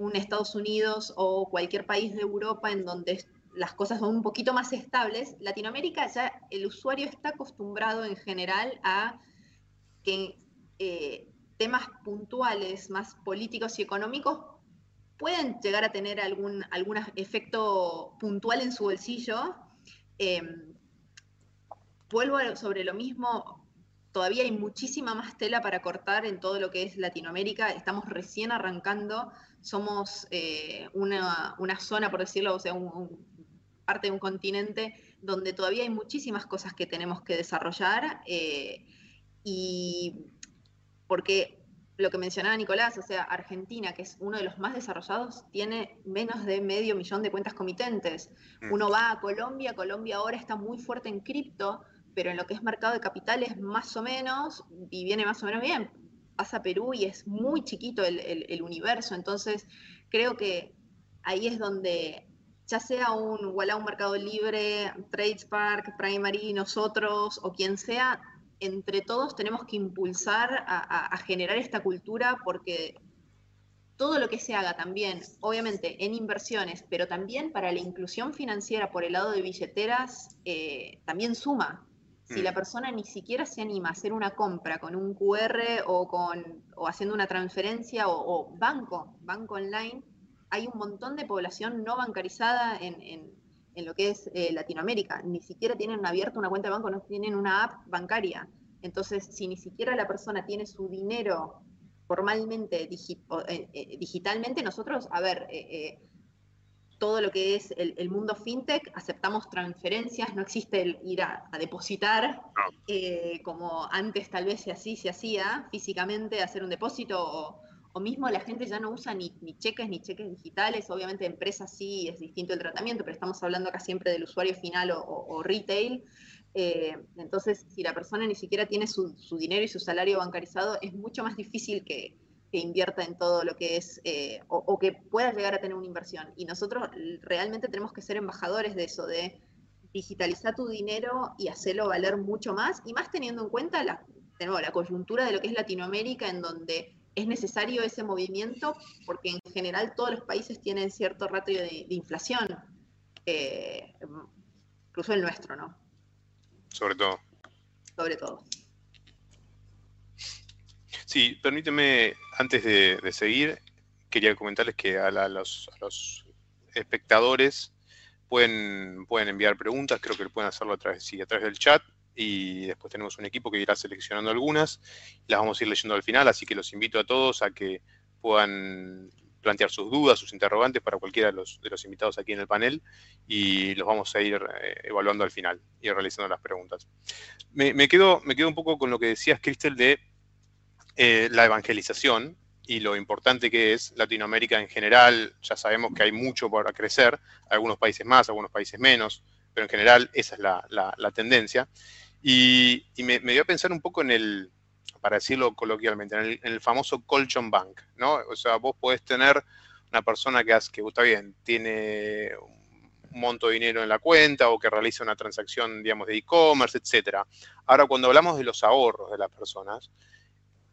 un Estados Unidos o cualquier país de Europa en donde las cosas son un poquito más estables, Latinoamérica ya el usuario está acostumbrado en general a que eh, temas puntuales, más políticos y económicos, pueden llegar a tener algún, algún efecto puntual en su bolsillo. Em, vuelvo sobre lo mismo, todavía hay muchísima más tela para cortar en todo lo que es Latinoamérica, estamos recién arrancando, somos eh, una, zona, por decirlo, o sea, un, parte de un continente donde todavía hay muchísimas cosas que tenemos que desarrollar eh, y porque lo que mencionaba Nicolás, o sea, Argentina, que es uno de los más desarrollados, tiene menos de medio millón de cuentas comitentes. Mm. Uno va a Colombia, Colombia ahora está muy fuerte en cripto, pero en lo que es mercado de capitales más o menos, y viene más o menos bien. Pasa Perú y es muy chiquito el, universo, entonces creo que ahí es donde ya sea un Walla, un Mercado Libre, TradeSpark, Primary, nosotros o quien sea, entre todos tenemos que impulsar a, generar esta cultura porque todo lo que se haga también, obviamente en inversiones, pero también para la inclusión financiera por el lado de billeteras, eh, también suma. Si la mm. persona ni siquiera se anima a hacer una compra con un QR o, con, o haciendo una transferencia o, banco, banco online, hay un montón de población no bancarizada en, lo que es eh, Latinoamérica. Ni siquiera tienen abierta una cuenta de banco, no tienen una app bancaria. Entonces, si ni siquiera la persona tiene su dinero formalmente, eh, eh, digitalmente, nosotros, a ver, todo lo que es el, mundo fintech, aceptamos transferencias, no existe el ir a, depositar, como antes tal vez se, así, se hacía físicamente, hacer un depósito o o mismo la gente ya no usa ni, cheques ni cheques digitales, obviamente empresas sí es distinto el tratamiento, pero estamos hablando acá siempre del usuario final o, retail. Eh, entonces, si la persona ni siquiera tiene su, dinero y su salario bancarizado, es mucho más difícil que, invierta en todo lo que es, eh, o, que pueda llegar a tener una inversión. Y nosotros realmente tenemos que ser embajadores de eso, de digitalizar tu dinero y hacerlo valer mucho más, y más teniendo en cuenta la, la coyuntura de lo que es Latinoamérica, en donde es necesario ese movimiento porque en general todos los países tienen cierto ratio de, inflación, eh, incluso el nuestro, ¿no? Sobre todo. Sobre todo. Sí, permíteme, antes de, seguir, quería comentarles que a, los, espectadores pueden, pueden enviar preguntas, creo que pueden hacerlo a través, sí, del chat y después tenemos un equipo que irá seleccionando algunas las vamos a ir leyendo al final, así que los invito a todos a que puedan plantear sus dudas, sus interrogantes para cualquiera de los, invitados aquí en el panel y los vamos a ir eh, evaluando al final y realizando las preguntas. Me, quedo, me quedo un poco con lo que decías, Cristel, de eh, la evangelización y lo importante que es Latinoamérica en general. Ya sabemos que hay mucho por crecer, algunos países más, algunos países menos, pero en general esa es la, tendencia. Y, me, dio a pensar un poco en el, para decirlo coloquialmente, en el, famoso colchon bank, ¿no? O sea, vos podés tener una persona que, hace, que está bien, tiene un monto de dinero en la cuenta o que realiza una transacción, digamos, de e-commerce, etcétera. Ahora, cuando hablamos de los ahorros de las personas,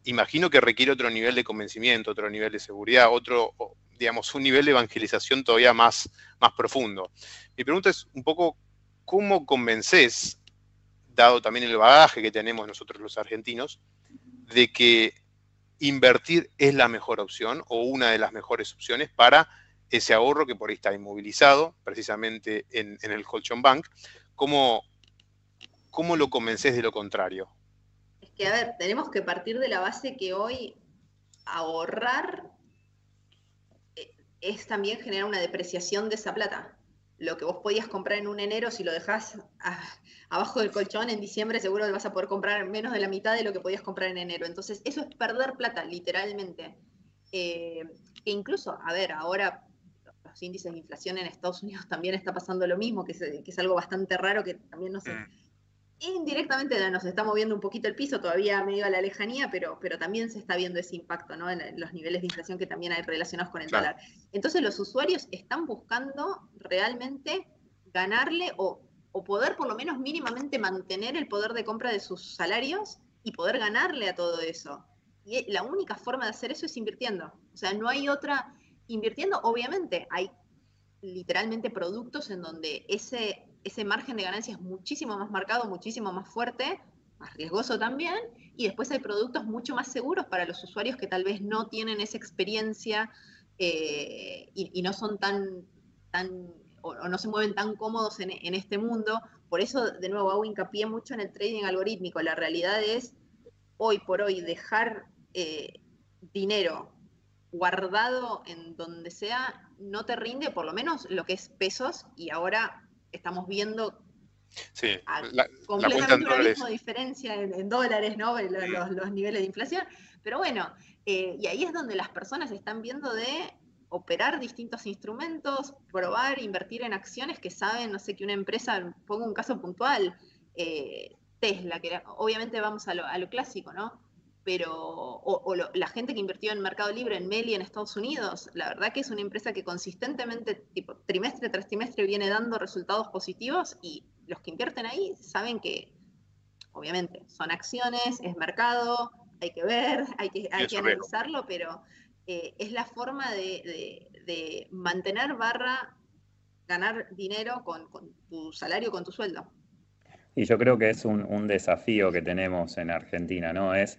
imagino que requiere otro nivel de convencimiento, otro nivel de seguridad, otro, digamos, un nivel de evangelización todavía más, más profundo. Mi pregunta es un poco ¿cómo convences, dado también el bagaje que tenemos nosotros los argentinos, de que invertir es la mejor opción o una de las mejores opciones para ese ahorro que por ahí está inmovilizado, precisamente en, el Colchon Bank? ¿Cómo, ¿Cómo lo convences de lo contrario? Que, a ver, tenemos que partir de la base que hoy ahorrar eh, es también generar una depreciación de esa plata lo que vos podías comprar en un enero, si lo dejás abajo del colchón en diciembre, seguro vas a poder comprar menos de la mitad de lo que podías comprar en enero. Entonces, eso es perder plata, literalmente. Eh, que incluso, a ver, ahora los índices de inflación en Estados Unidos también está pasando lo mismo, que es, algo bastante raro que también no sé. Mm indirectamente nos está moviendo un poquito el piso, todavía medio a la lejanía, pero, pero también se está viendo ese impacto ¿no? en, los niveles de inflación que también hay relacionados con el dólar. Entonces los usuarios están buscando realmente ganarle o, poder por lo menos mínimamente mantener el poder de compra de sus salarios y poder ganarle a todo eso. Y la única forma de hacer eso es invirtiendo. O sea, no hay otra... Invirtiendo, obviamente, hay literalmente productos en donde ese ese margen de ganancia es muchísimo más marcado, muchísimo más fuerte, más riesgoso también, y después hay productos mucho más seguros para los usuarios que tal vez no tienen esa experiencia eh, y, no son tan, tan o, no se mueven tan cómodos en, este mundo. Por eso, de nuevo, hago hincapié mucho en el trading algorítmico. La realidad es, hoy por hoy, dejar eh, dinero guardado en donde sea no te rinde por lo menos lo que es pesos y ahora estamos viendo sí, completamente una misma diferencia en, dólares, ¿no? Los, niveles de inflación. Pero bueno, eh, y ahí es donde las personas están viendo de operar distintos instrumentos, probar, invertir en acciones que saben, no sé, que una empresa, pongo un caso puntual, eh, Tesla, que obviamente vamos a lo, a lo clásico, ¿no? Pero o, la gente que invirtió en Mercado Libre, en Meli en Estados Unidos, la verdad que es una empresa que consistentemente, tipo, trimestre tras trimestre, viene dando resultados positivos y los que invierten ahí saben que obviamente, son acciones, es mercado, hay que ver, hay que, hay que analizarlo, pero eh, es la forma de, mantener barra, ganar dinero con, tu salario, con tu sueldo. Y yo creo que es un, un, desafío que tenemos en Argentina, ¿no? Es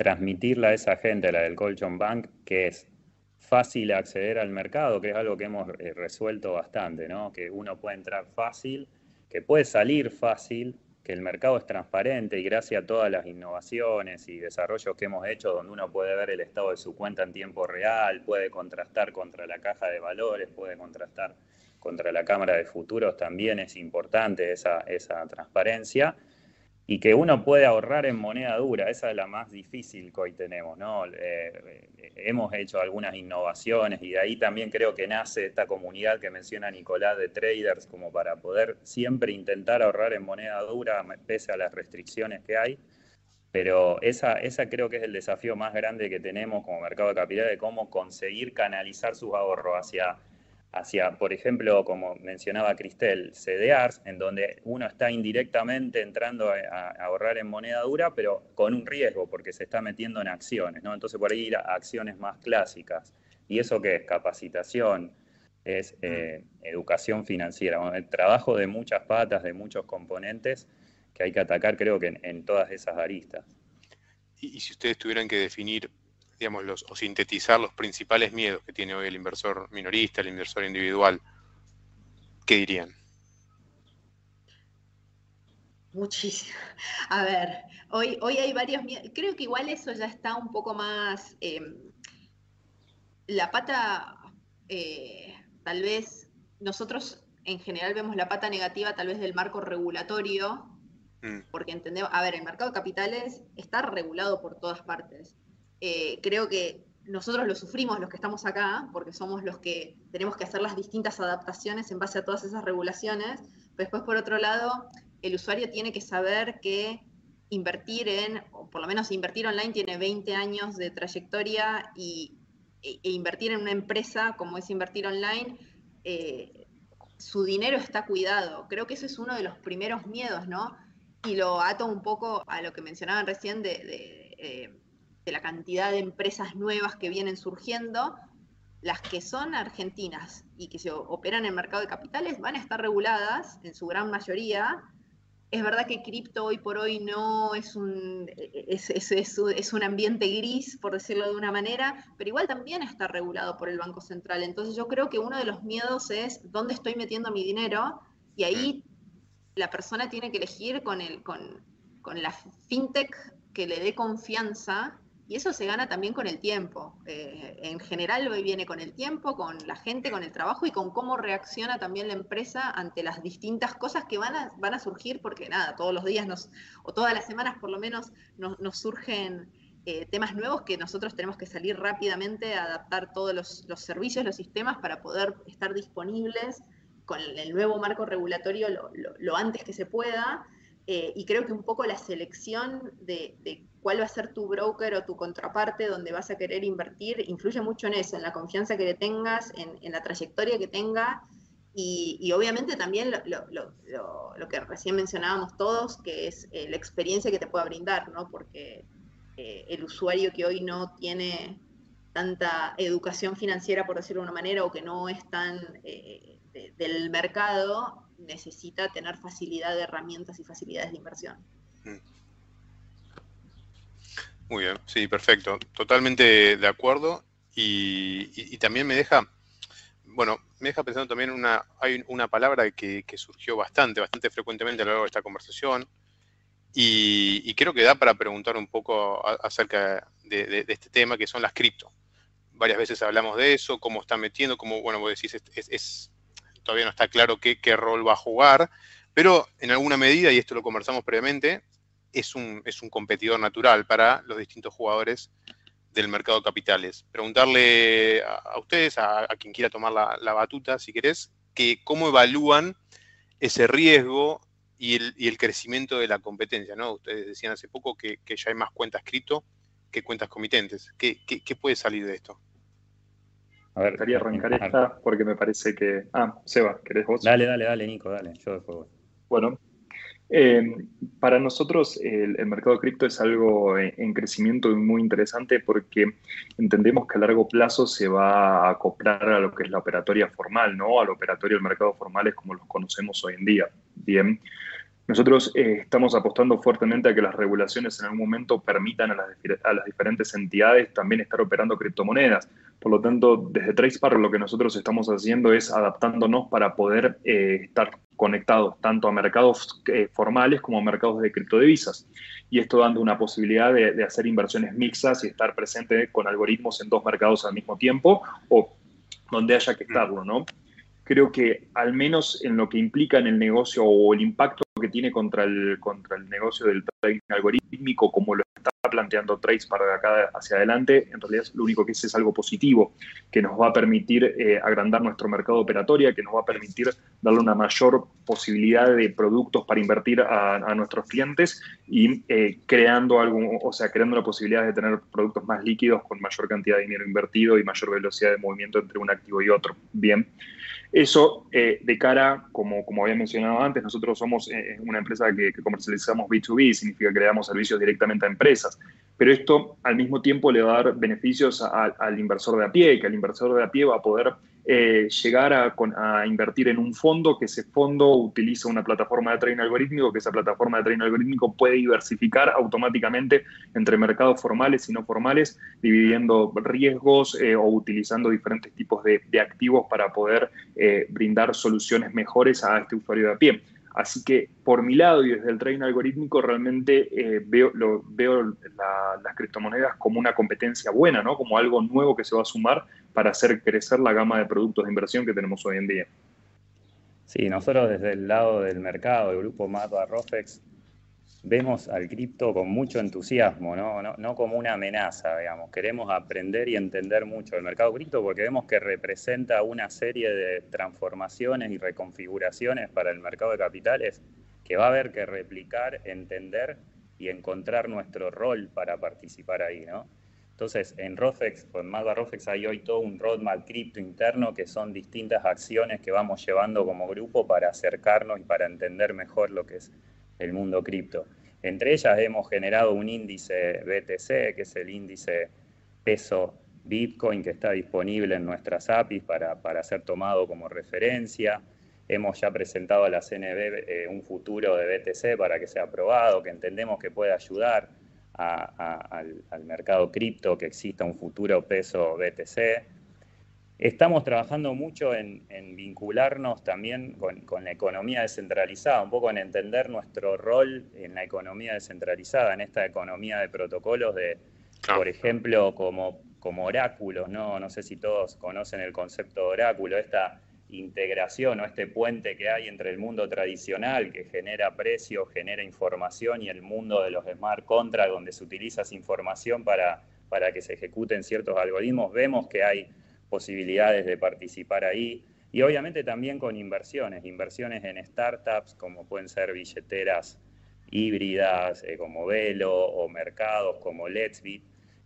transmitirle a esa gente, la del Colchon Bank, que es fácil acceder al mercado, que es algo que hemos eh, resuelto bastante, ¿no? Que uno puede entrar fácil, que puede salir fácil, que el mercado es transparente y gracias a todas las innovaciones y desarrollos que hemos hecho, donde uno puede ver el estado de su cuenta en tiempo real, puede contrastar contra la caja de valores, puede contrastar contra la cámara de futuros, también es importante esa, esa transparencia y que uno puede ahorrar en moneda dura, esa es la más difícil que hoy tenemos, ¿no? Eh, hemos hecho algunas innovaciones y de ahí también creo que nace esta comunidad que menciona Nicolás de traders como para poder siempre intentar ahorrar en moneda dura pese a las restricciones que hay. Pero esa, esa creo que es el desafío más grande que tenemos como mercado de capital, de cómo conseguir canalizar sus ahorros hacia hacia, por ejemplo, como mencionaba Cristel, CDRs, en donde uno está indirectamente entrando a, ahorrar en moneda dura, pero con un riesgo, porque se está metiendo en acciones, ¿no? Entonces, por ahí ir a acciones más clásicas. ¿Y eso qué es? Capacitación, es eh, educación financiera, el trabajo de muchas patas, de muchos componentes que hay que atacar, creo que en, todas esas aristas. y si ustedes tuvieran que definir digamos, los, o sintetizar los principales miedos que tiene hoy el inversor minorista, el inversor individual, ¿qué dirían? Muchísimo. A ver, hoy, hoy hay varios miedos. Creo que igual eso ya está un poco más. Em, la pata, eh, tal vez, nosotros en general vemos la pata negativa tal vez del marco regulatorio, mm. porque entendemos, a ver, el mercado de capitales está regulado por todas partes. Eh, creo que nosotros lo sufrimos los que estamos acá, porque somos los que tenemos que hacer las distintas adaptaciones en base a todas esas regulaciones. Pero después, por otro lado, el usuario tiene que saber que invertir en, o por lo menos invertir online tiene 20 años de trayectoria y, e, e invertir en una empresa como es invertir online, eh, su dinero está cuidado. Creo que ese es uno de los primeros miedos, ¿no? Y lo ato un poco a lo que mencionaban recién de, eh, de la cantidad de empresas nuevas que vienen surgiendo, las que son argentinas y que se operan en el mercado de capitales van a estar reguladas en su gran mayoría. Es verdad que cripto hoy por hoy no es un, es, es, un ambiente gris, por decirlo de una manera, pero igual también está regulado por el Banco Central. Entonces yo creo que uno de los miedos es dónde estoy metiendo mi dinero y ahí la persona tiene que elegir con, el, con, con la fintech que le dé confianza y eso se gana también con el tiempo. Eh, en general viene con el tiempo, con la gente, con el trabajo y con cómo reacciona también la empresa ante las distintas cosas que van a, van a surgir, porque nada, todos los días nos, o todas las semanas por lo menos nos, surgen eh, temas nuevos que nosotros tenemos que salir rápidamente a adaptar todos los, servicios, los sistemas para poder estar disponibles con el nuevo marco regulatorio lo, antes que se pueda. Eh, y creo que un poco la selección de, de cuál va a ser tu broker o tu contraparte donde vas a querer invertir, influye mucho en eso, en la confianza que le tengas, en, la trayectoria que tenga y, obviamente también lo, que recién mencionábamos todos, que es eh, la experiencia que te pueda brindar, ¿no? Porque eh, el usuario que hoy no tiene tanta educación financiera, por decirlo de una manera, o que no es tan eh, del mercado, necesita tener facilidad de herramientas y facilidades de inversión. Mm. Muy bien, sí, perfecto. Totalmente de acuerdo. Y, también me deja, bueno, me deja pensando también una, hay una palabra que, surgió bastante, bastante frecuentemente a lo largo de esta conversación. Y, creo que da para preguntar un poco acerca de, este tema, que son las cripto. Varias veces hablamos de eso, cómo está metiendo, cómo, bueno, vos decís, es, todavía no está claro qué, qué rol va a jugar, pero en alguna medida, y esto lo conversamos previamente, es un, es un competidor natural para los distintos jugadores del mercado de capitales. Preguntarle a, ustedes, a, quien quiera tomar la, batuta, si querés, que cómo evalúan ese riesgo y el, crecimiento de la competencia. ¿no? Ustedes decían hace poco que, ya hay más cuentas cripto que cuentas comitentes. ¿Qué, puede salir de esto? A ver, quería arrancar esta porque me parece que. Ah, Seba, ¿querés vos? Dale, dale, dale, Nico, dale. Yo después Bueno, Eh, para nosotros el, mercado cripto es algo en, crecimiento muy interesante porque entendemos que a largo plazo se va a acoplar a lo que es la operatoria formal, ¿no? Al operatorio del mercado formal es como los conocemos hoy en día. Bien. Nosotros eh, estamos apostando fuertemente a que las regulaciones en algún momento permitan a las, a las, diferentes entidades también estar operando criptomonedas. Por lo tanto, desde TracePar lo que nosotros estamos haciendo es adaptándonos para poder eh, estar conectados tanto a mercados eh, formales como a mercados de criptodivisas. Y esto dando una posibilidad de, hacer inversiones mixtas y estar presente con algoritmos en dos mercados al mismo tiempo o donde haya que estarlo, ¿no? Creo que al menos en lo que implica en el negocio o el impacto que tiene contra el, contra el negocio del algorítmico, como lo está planteando Trace para acá hacia adelante, en realidad lo único que es es algo positivo, que nos va a permitir eh, agrandar nuestro mercado operatorio, que nos va a permitir darle una mayor posibilidad de productos para invertir a, nuestros clientes y eh, creando algo, o sea, creando la posibilidad de tener productos más líquidos con mayor cantidad de dinero invertido y mayor velocidad de movimiento entre un activo y otro. Bien. Eso eh, de cara, como, como había mencionado antes, nosotros somos una empresa que, comercializamos B2B, significa que le damos servicios directamente a empresas, pero esto al mismo tiempo le va a dar beneficios al inversor de a pie, que el inversor de a pie va a poder eh, llegar a, invertir en un fondo, que ese fondo utiliza una plataforma de trading algorítmico, que esa plataforma de trading algorítmico puede diversificar automáticamente entre mercados formales y no formales, dividiendo riesgos eh, o utilizando diferentes tipos de, activos para poder eh, brindar soluciones mejores a este usuario de a pie. Así que por mi lado y desde el trading algorítmico realmente veo, lo, veo las criptomonedas como una competencia buena, ¿no? como algo nuevo que se va a sumar para hacer crecer la gama de productos de inversión que tenemos hoy en día. Sí, nosotros desde el lado del mercado, el grupo Matva Rofex, vemos al cripto con mucho entusiasmo, ¿no? No, como una amenaza, digamos. Queremos aprender y entender mucho el mercado cripto porque vemos que representa una serie de transformaciones y reconfiguraciones para el mercado de capitales que va a haber que replicar, entender y encontrar nuestro rol para participar ahí, ¿no? Entonces, en Rofex, con Malva Rofex, hay hoy todo un roadmap cripto interno que son distintas acciones que vamos llevando como grupo para acercarnos y para entender mejor lo que es el mundo cripto. Entre ellas hemos generado un índice BTC, que es el índice peso Bitcoin, que está disponible en nuestras APIs para, para ser tomado como referencia. Hemos ya presentado a la CNB eh, un futuro de BTC para que sea aprobado, que entendemos que puede ayudar al, mercado cripto, que exista un futuro peso BTC. Estamos trabajando mucho en, vincularnos también con, la economía descentralizada, un poco en entender nuestro rol en la economía descentralizada, en esta economía de protocolos de, por ejemplo, como, como oráculos, ¿no? No sé si todos conocen el concepto de oráculo, esta integración o este puente que hay entre el mundo tradicional que genera precios, genera información y el mundo de los smart contracts donde se utiliza esa información para, para que se ejecuten ciertos algoritmos, vemos que hay posibilidades de participar ahí y obviamente también con inversiones, inversiones en startups como pueden ser billeteras híbridas eh, como Velo o mercados como Let's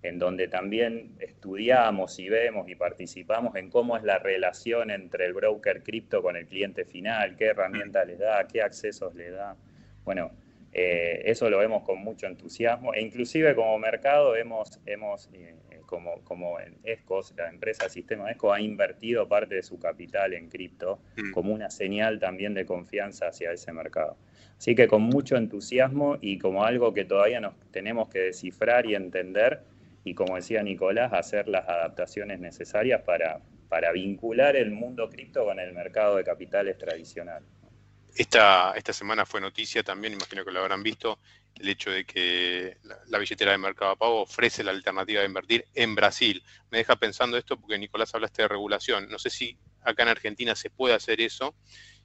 en donde también estudiamos y vemos y participamos en cómo es la relación entre el broker cripto con el cliente final, qué herramientas le da, qué accesos le da. Bueno, eh, eso lo vemos con mucho entusiasmo e inclusive como mercado hemos, hemos eh, como, como en ESCOS, la empresa Sistema ESCO ha invertido parte de su capital en cripto mm. como una señal también de confianza hacia ese mercado. Así que con mucho entusiasmo y como algo que todavía nos tenemos que descifrar y entender, y como decía Nicolás, hacer las adaptaciones necesarias para, para vincular el mundo cripto con el mercado de capitales tradicional. Esta, esta semana fue noticia también, imagino que lo habrán visto, el hecho de que la, billetera de Mercado Pago ofrece la alternativa de invertir en Brasil. Me deja pensando esto porque Nicolás hablaste de regulación. No sé si acá en Argentina se puede hacer eso.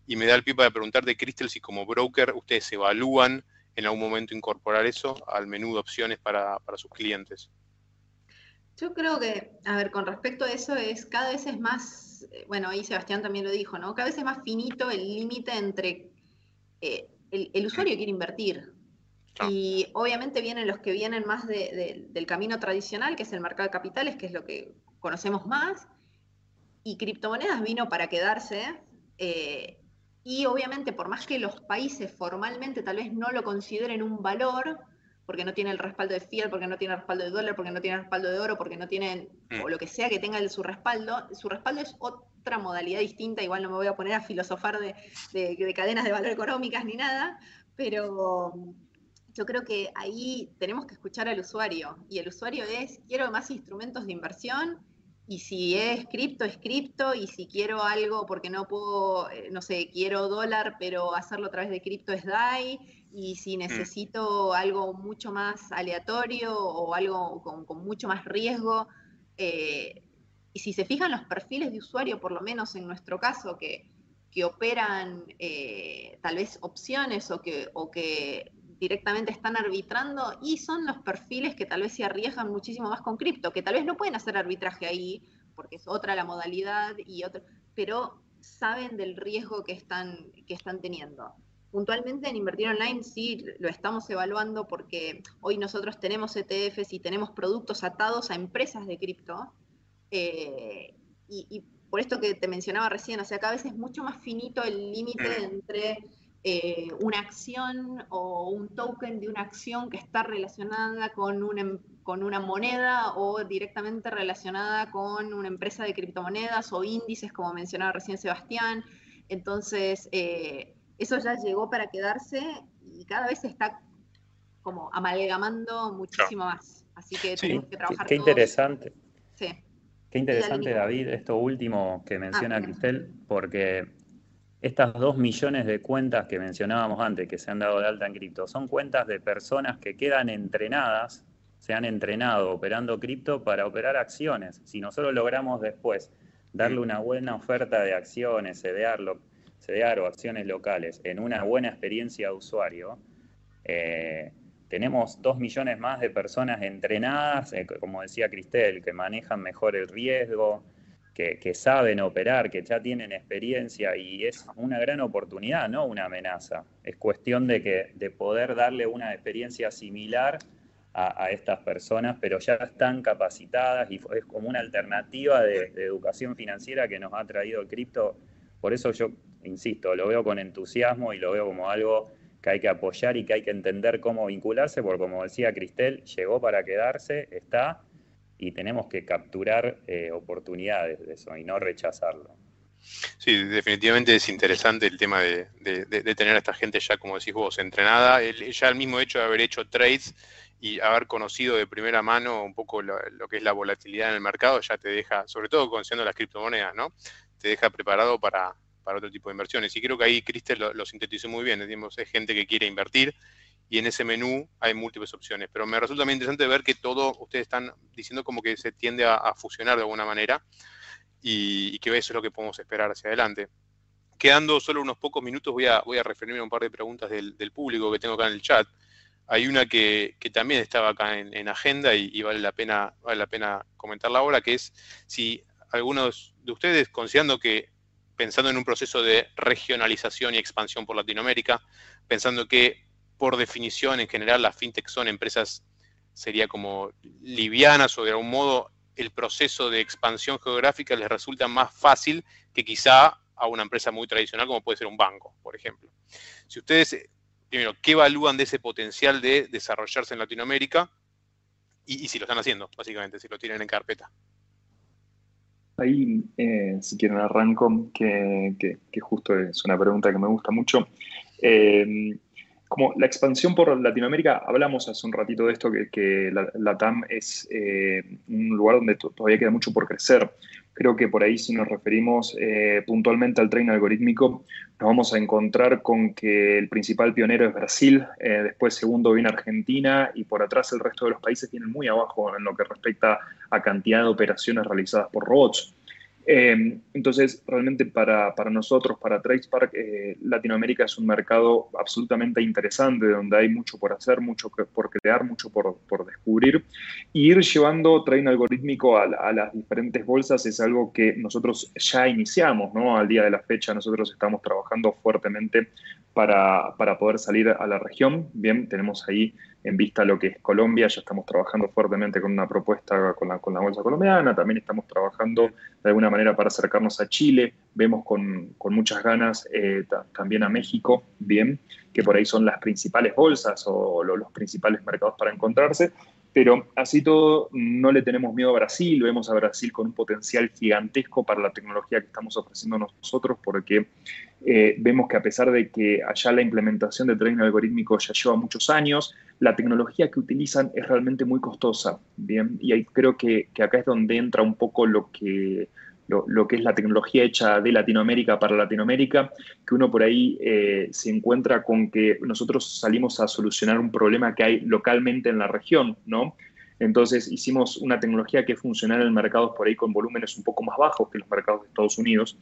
Y me da el pie para preguntarte, Cristel, si como broker ustedes evalúan en algún momento incorporar eso al menú de opciones para, para sus clientes. Yo creo que, a ver, con respecto a eso, es cada vez es más, eh, bueno, ahí Sebastián también lo dijo, ¿no? Cada vez es más finito el límite entre eh, el, usuario que quiere invertir. Y obviamente vienen los que vienen más del camino tradicional, que es el mercado de capitales, que es lo que conocemos más. Y criptomonedas vino para quedarse. Eh, y obviamente por más que los países formalmente tal vez no lo consideren un valor, porque no tiene el respaldo de fiat, porque no tiene el respaldo de dólar, porque no tiene el respaldo de oro, porque no tienen, o mm. lo que sea que tenga su respaldo, su respaldo es otra modalidad distinta, igual no me voy a poner a filosofar de, de cadenas de valor económicas ni nada, pero yo creo que ahí tenemos que escuchar al usuario, y el usuario es, quiero más instrumentos de inversión, y si es cripto, es cripto, y si quiero algo porque no puedo, eh, no sé, quiero dólar, pero hacerlo a través de cripto es DAI, y si mm. necesito algo mucho más aleatorio o algo con, mucho más riesgo, eh, y si se fijan los perfiles de usuario, por lo menos en nuestro caso, que, que operan eh, tal vez opciones o que, o que directamente están arbitrando y son los perfiles que tal vez se arriesgan muchísimo más con cripto, que tal vez no pueden hacer arbitraje ahí, porque es otra la modalidad y otro, pero saben del riesgo que están, que están teniendo. Puntualmente en Invertir Online sí lo estamos evaluando porque hoy nosotros tenemos ETFs y tenemos productos atados a empresas de cripto. Eh, y, y, por esto que te mencionaba recién, o sea, cada vez es mucho más finito el límite mm. entre eh, una acción o un token de una acción que está relacionada con una, em, con una moneda o directamente relacionada con una empresa de criptomonedas o índices, como mencionaba recién Sebastián. Entonces, eh, eso ya llegó para quedarse y cada vez se está como amalgamando muchísimo más. Así que tenemos que trabajar. Qué, interesante. Sí. Qué interesante, David, esto último que menciona ah, Cristel, porque estas dos millones de cuentas que mencionábamos antes, que se han dado de alta en cripto, son cuentas de personas que quedan entrenadas, se han entrenado operando cripto para operar acciones. Si nosotros logramos después darle una buena oferta de acciones, CDR, o acciones locales en una buena experiencia de usuario, eh, tenemos dos millones más de personas entrenadas, eh, como decía Cristel, que manejan mejor el riesgo, que, saben operar, que ya tienen experiencia y es una gran oportunidad, no una amenaza. Es cuestión de, que, de poder darle una experiencia similar a, estas personas, pero ya están capacitadas y es como una alternativa de, educación financiera que nos ha traído el cripto. Por eso yo, insisto, lo veo con entusiasmo y lo veo como algo que hay que apoyar y que hay que entender cómo vincularse, porque como decía Cristel, llegó para quedarse, está y tenemos que capturar eh, oportunidades de eso y no rechazarlo. Sí, definitivamente es interesante el tema de, tener a esta gente ya, como decís vos, entrenada. ya el mismo hecho de haber hecho trades y haber conocido de primera mano un poco lo, que es la volatilidad en el mercado, ya te deja, sobre todo conociendo las criptomonedas, ¿no? Te deja preparado para, otro tipo de inversiones. Y creo que ahí Cristel lo, lo sintetizó muy bien. Es gente que quiere invertir y en ese menú hay múltiples opciones. Pero me resulta muy interesante ver que todo, ustedes están diciendo como que se tiende a, fusionar de alguna manera y, que eso es lo que podemos esperar hacia adelante. Quedando solo unos pocos minutos, voy a, voy a referirme a un par de preguntas del, público que tengo acá en el chat. Hay una que, también estaba acá en, agenda y, vale, la pena, vale la pena comentarla ahora, que es si algunos de ustedes, considerando que pensando en un proceso de regionalización y expansión por Latinoamérica, pensando que por definición, en general, las fintech son empresas, sería como livianas o de algún modo el proceso de expansión geográfica les resulta más fácil que quizá a una empresa muy tradicional como puede ser un banco, por ejemplo. Si ustedes, primero, ¿qué evalúan de ese potencial de desarrollarse en Latinoamérica? Y, si lo están haciendo, básicamente, si lo tienen en carpeta. Ahí, eh, si quieren, arranco, que, justo es una pregunta que me gusta mucho. Eh, como la expansión por Latinoamérica, hablamos hace un ratito de esto, que, la, TAM es eh, un lugar donde todavía queda mucho por crecer. Creo que por ahí si nos referimos eh, puntualmente al tren algorítmico, nos vamos a encontrar con que el principal pionero es Brasil, eh, después segundo viene Argentina y por atrás el resto de los países vienen muy abajo en lo que respecta a cantidad de operaciones realizadas por robots. Em, entonces, realmente para, nosotros, para TracePark, eh, Latinoamérica es un mercado absolutamente interesante, donde hay mucho por hacer, mucho por crear, mucho por, descubrir. Y ir llevando train algorítmico a, las diferentes bolsas es algo que nosotros ya iniciamos, ¿no? Al día de la fecha nosotros estamos trabajando fuertemente para, poder salir a la región. Bien, tenemos ahí en vista lo que es Colombia, ya estamos trabajando fuertemente con una propuesta con la, con la bolsa colombiana, también estamos trabajando de alguna manera para acercarnos a Chile, vemos con, muchas ganas eh, también a México, bien, que por ahí son las principales bolsas o los principales mercados para encontrarse, pero así todo, no le tenemos miedo a Brasil, vemos a Brasil con un potencial gigantesco para la tecnología que estamos ofreciendo nosotros, porque eh, vemos que a pesar de que allá la implementación de trading algorítmico ya lleva muchos años, la tecnología que utilizan es realmente muy costosa. Bien, y ahí creo que, que acá es donde entra un poco lo que, lo, que es la tecnología hecha de Latinoamérica para Latinoamérica, que uno por ahí eh, se encuentra con que nosotros salimos a solucionar un problema que hay localmente en la región, ¿no? Entonces hicimos una tecnología que funciona en mercados por ahí con volúmenes un poco más bajos que los mercados de Estados Unidos.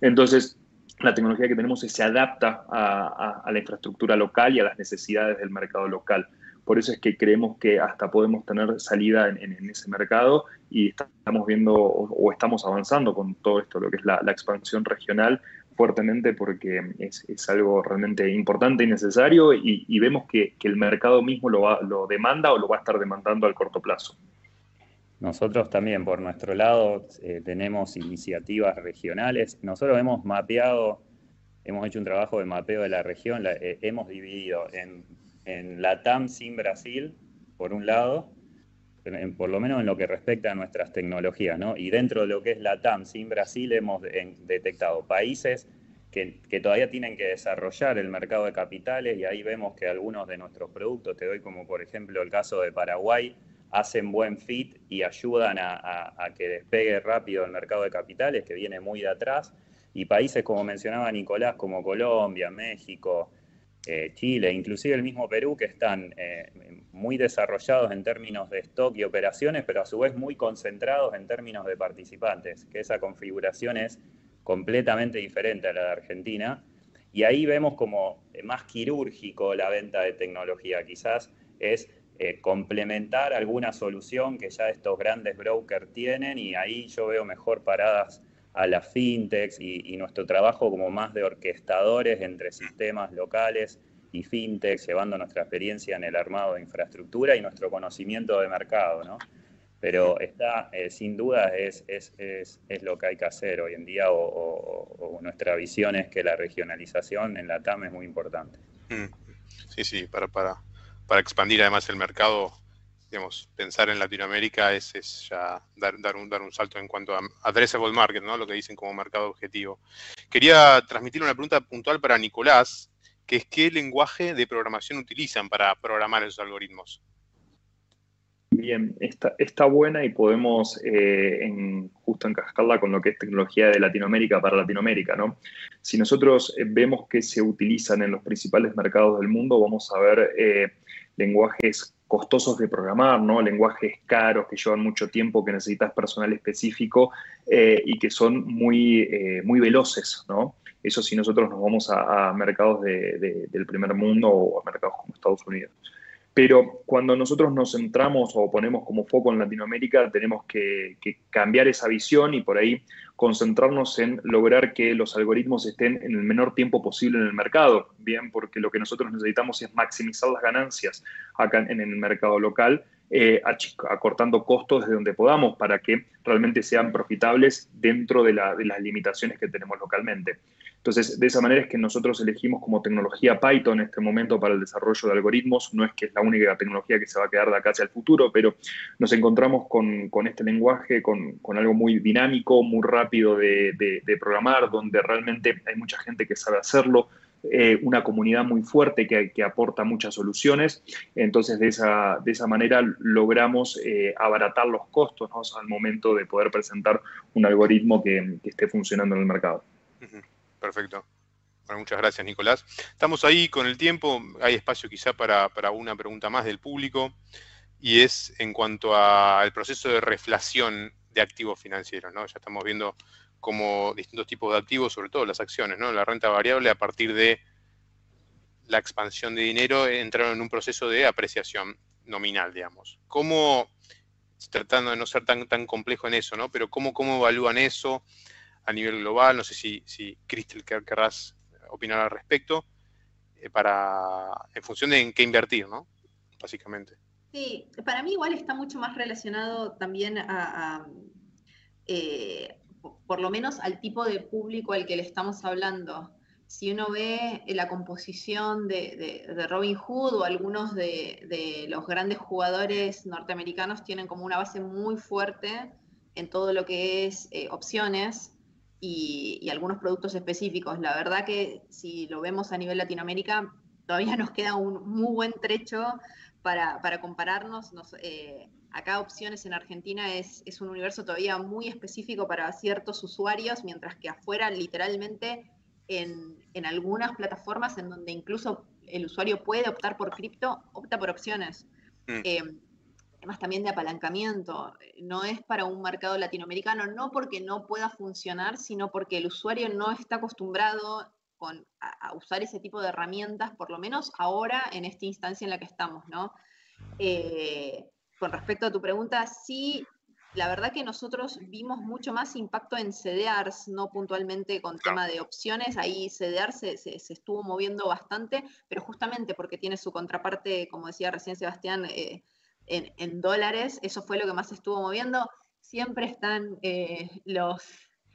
Entonces, la tecnología que tenemos se adapta a la infraestructura local y a las necesidades del mercado local. Por eso es que creemos que hasta podemos tener salida en, ese mercado y estamos viendo o, estamos avanzando con todo esto, lo que es la, expansión regional fuertemente porque es, algo realmente importante y necesario y, vemos que, el mercado mismo lo, lo demanda o lo va a estar demandando al corto plazo. Nosotros también, por nuestro lado, eh, tenemos iniciativas regionales. Nosotros hemos mapeado, hemos hecho un trabajo de mapeo de la región, eh, hemos dividido en en la TAM sin Brasil, por un lado, por lo menos en lo que respecta a nuestras tecnologías, ¿no? Y dentro de lo que es la TAM sin Brasil hemos detectado países que, todavía tienen que desarrollar el mercado de capitales y ahí vemos que algunos de nuestros productos, te doy como por ejemplo el caso de Paraguay, hacen buen fit y ayudan a, que despegue rápido el mercado de capitales, que viene muy de atrás, y países como mencionaba Nicolás, como Colombia, México, eh, Chile, inclusive el mismo Perú, que están eh, muy desarrollados en términos de stock y operaciones, pero a su vez muy concentrados en términos de participantes, que esa configuración es completamente diferente a la de Argentina. Y ahí vemos como más quirúrgico la venta de tecnología, quizás es eh, complementar alguna solución que ya estos grandes brokers tienen y ahí yo veo mejor paradas a las fintechs y, nuestro trabajo como más de orquestadores entre sistemas locales y fintechs, llevando nuestra experiencia en el armado de infraestructura y nuestro conocimiento de mercado, ¿no? Pero está, eh, sin duda, es, es, es, lo que hay que hacer hoy en día o, nuestra visión es que la regionalización en la TAM es muy importante. Mm. Sí, sí, para, para expandir además el mercado digamos, pensar en Latinoamérica es, ya dar, un, salto en cuanto a addressable market, ¿no? Lo que dicen como mercado objetivo. Quería transmitir una pregunta puntual para Nicolás, que es qué lenguaje de programación utilizan para programar esos algoritmos. Bien, está, buena y podemos eh, en, justo encascarla con lo que es tecnología de Latinoamérica para Latinoamérica, ¿no? Si nosotros eh, vemos que se utilizan en los principales mercados del mundo, vamos a ver eh, lenguajes costosos de programar, ¿no? lenguajes caros que llevan mucho tiempo, que necesitas personal específico eh, y que son muy, eh, muy veloces. ¿no? Eso si nosotros nos vamos a, mercados del primer mundo o a mercados como Estados Unidos. Pero cuando nosotros nos centramos o ponemos como foco en Latinoamérica, tenemos que, cambiar esa visión y por ahí concentrarnos en lograr que los algoritmos estén en el menor tiempo posible en el mercado, bien, porque lo que nosotros necesitamos es maximizar las ganancias acá en el mercado local, eh, acortando costos desde donde podamos para que realmente sean profitables dentro de las limitaciones que tenemos localmente. Entonces, de esa manera es que nosotros elegimos como tecnología Python en este momento para el desarrollo de algoritmos. No es que es la única tecnología que se va a quedar de acá hacia el futuro, pero nos encontramos con, este lenguaje, con, algo muy dinámico, muy rápido de, programar, donde realmente hay mucha gente que sabe hacerlo, eh, una comunidad muy fuerte que, aporta muchas soluciones. Entonces, de esa, de esa manera logramos eh, abaratar los costos al momento de poder presentar un algoritmo que, esté funcionando en el mercado. Perfecto. Bueno, muchas gracias, Nicolás. Estamos ahí con el tiempo. Hay espacio quizá para, una pregunta más del público. Y es en cuanto al proceso de reflación de activos financieros. ¿no? Ya estamos viendo cómo distintos tipos de activos, sobre todo las acciones, ¿no? la renta variable, a partir de la expansión de dinero, entraron en un proceso de apreciación nominal, digamos. ¿Cómo, tratando de no ser tan, tan complejo en eso, ¿no? pero cómo, cómo evalúan eso? A nivel global. No sé si, si Cristel querrás opinar al respecto. para, en función de en qué invertir, ¿no? Básicamente. Sí, para mí igual está mucho más relacionado también a, eh, por lo menos al tipo de público al que le estamos hablando. Si uno ve la composición de, Robin Hood o algunos de, los grandes jugadores norteamericanos tienen como una base muy fuerte en todo lo que es eh, opciones y, algunos productos específicos. La verdad que si lo vemos a nivel Latinoamérica, <laughs> todavía nos queda un muy buen trecho para, compararnos. Eh, acá opciones en Argentina es, un universo todavía muy específico para ciertos usuarios, mientras que afuera literalmente en, algunas plataformas en donde incluso el usuario puede optar por cripto, opta por opciones. Mm. Eh, además también de apalancamiento. No es para un mercado latinoamericano, no porque no pueda funcionar, sino porque el usuario no está acostumbrado a, usar ese tipo de herramientas, por lo menos ahora en esta instancia en la que estamos, ¿no? Eh, con respecto a tu pregunta, sí, la verdad que nosotros vimos mucho más impacto en CDRs, no puntualmente con tema de opciones, ahí CDR se, estuvo moviendo bastante, pero justamente porque tiene su contraparte, como decía recién Sebastián, eh, en, dólares, eso fue lo que más estuvo moviendo. Siempre están eh, los,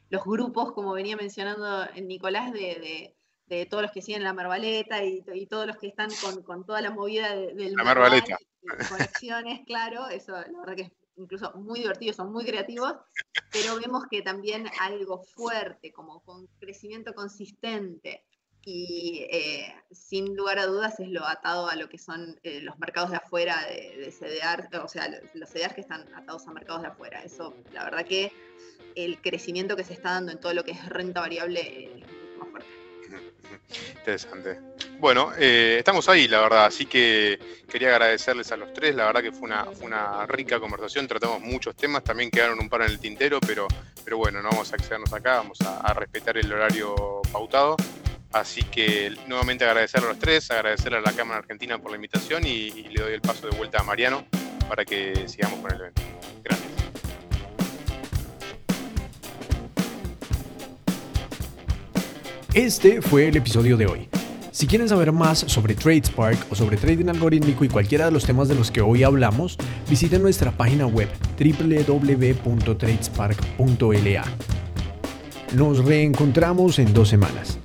los grupos, como venía mencionando Nicolás, de, de todos los que siguen la Marbaleta y, todos los que están con, toda la movida del la Marbaleta. conexiones, claro, eso la verdad que es incluso muy divertido, son muy creativos, pero vemos que también algo fuerte, como con crecimiento consistente y eh, sin lugar a dudas es lo atado a lo que son eh, los mercados de afuera de, de o sea, los CDR que están atados a mercados de afuera. Eso, la verdad que el crecimiento que se está dando en todo lo que es renta variable es mucho más fuerte. <laughs> Interesante. Bueno, eh, estamos ahí, la verdad, así que quería agradecerles a los tres, la verdad que fue una, una rica conversación, tratamos muchos temas, también quedaron un par en el tintero, pero, pero bueno, no vamos a accedernos acá, vamos a, respetar el horario pautado. Así que nuevamente agradecerle a los tres, agradecerle a la Cámara Argentina por la invitación y le doy el paso de vuelta a Mariano para que sigamos con el evento. Gracias. Este fue el episodio de hoy. Si quieren saber más sobre TradeSpark o sobre trading algorítmico y cualquiera de los temas de los que hoy hablamos, visiten nuestra página web www.tradespark.la. Nos reencontramos en dos semanas.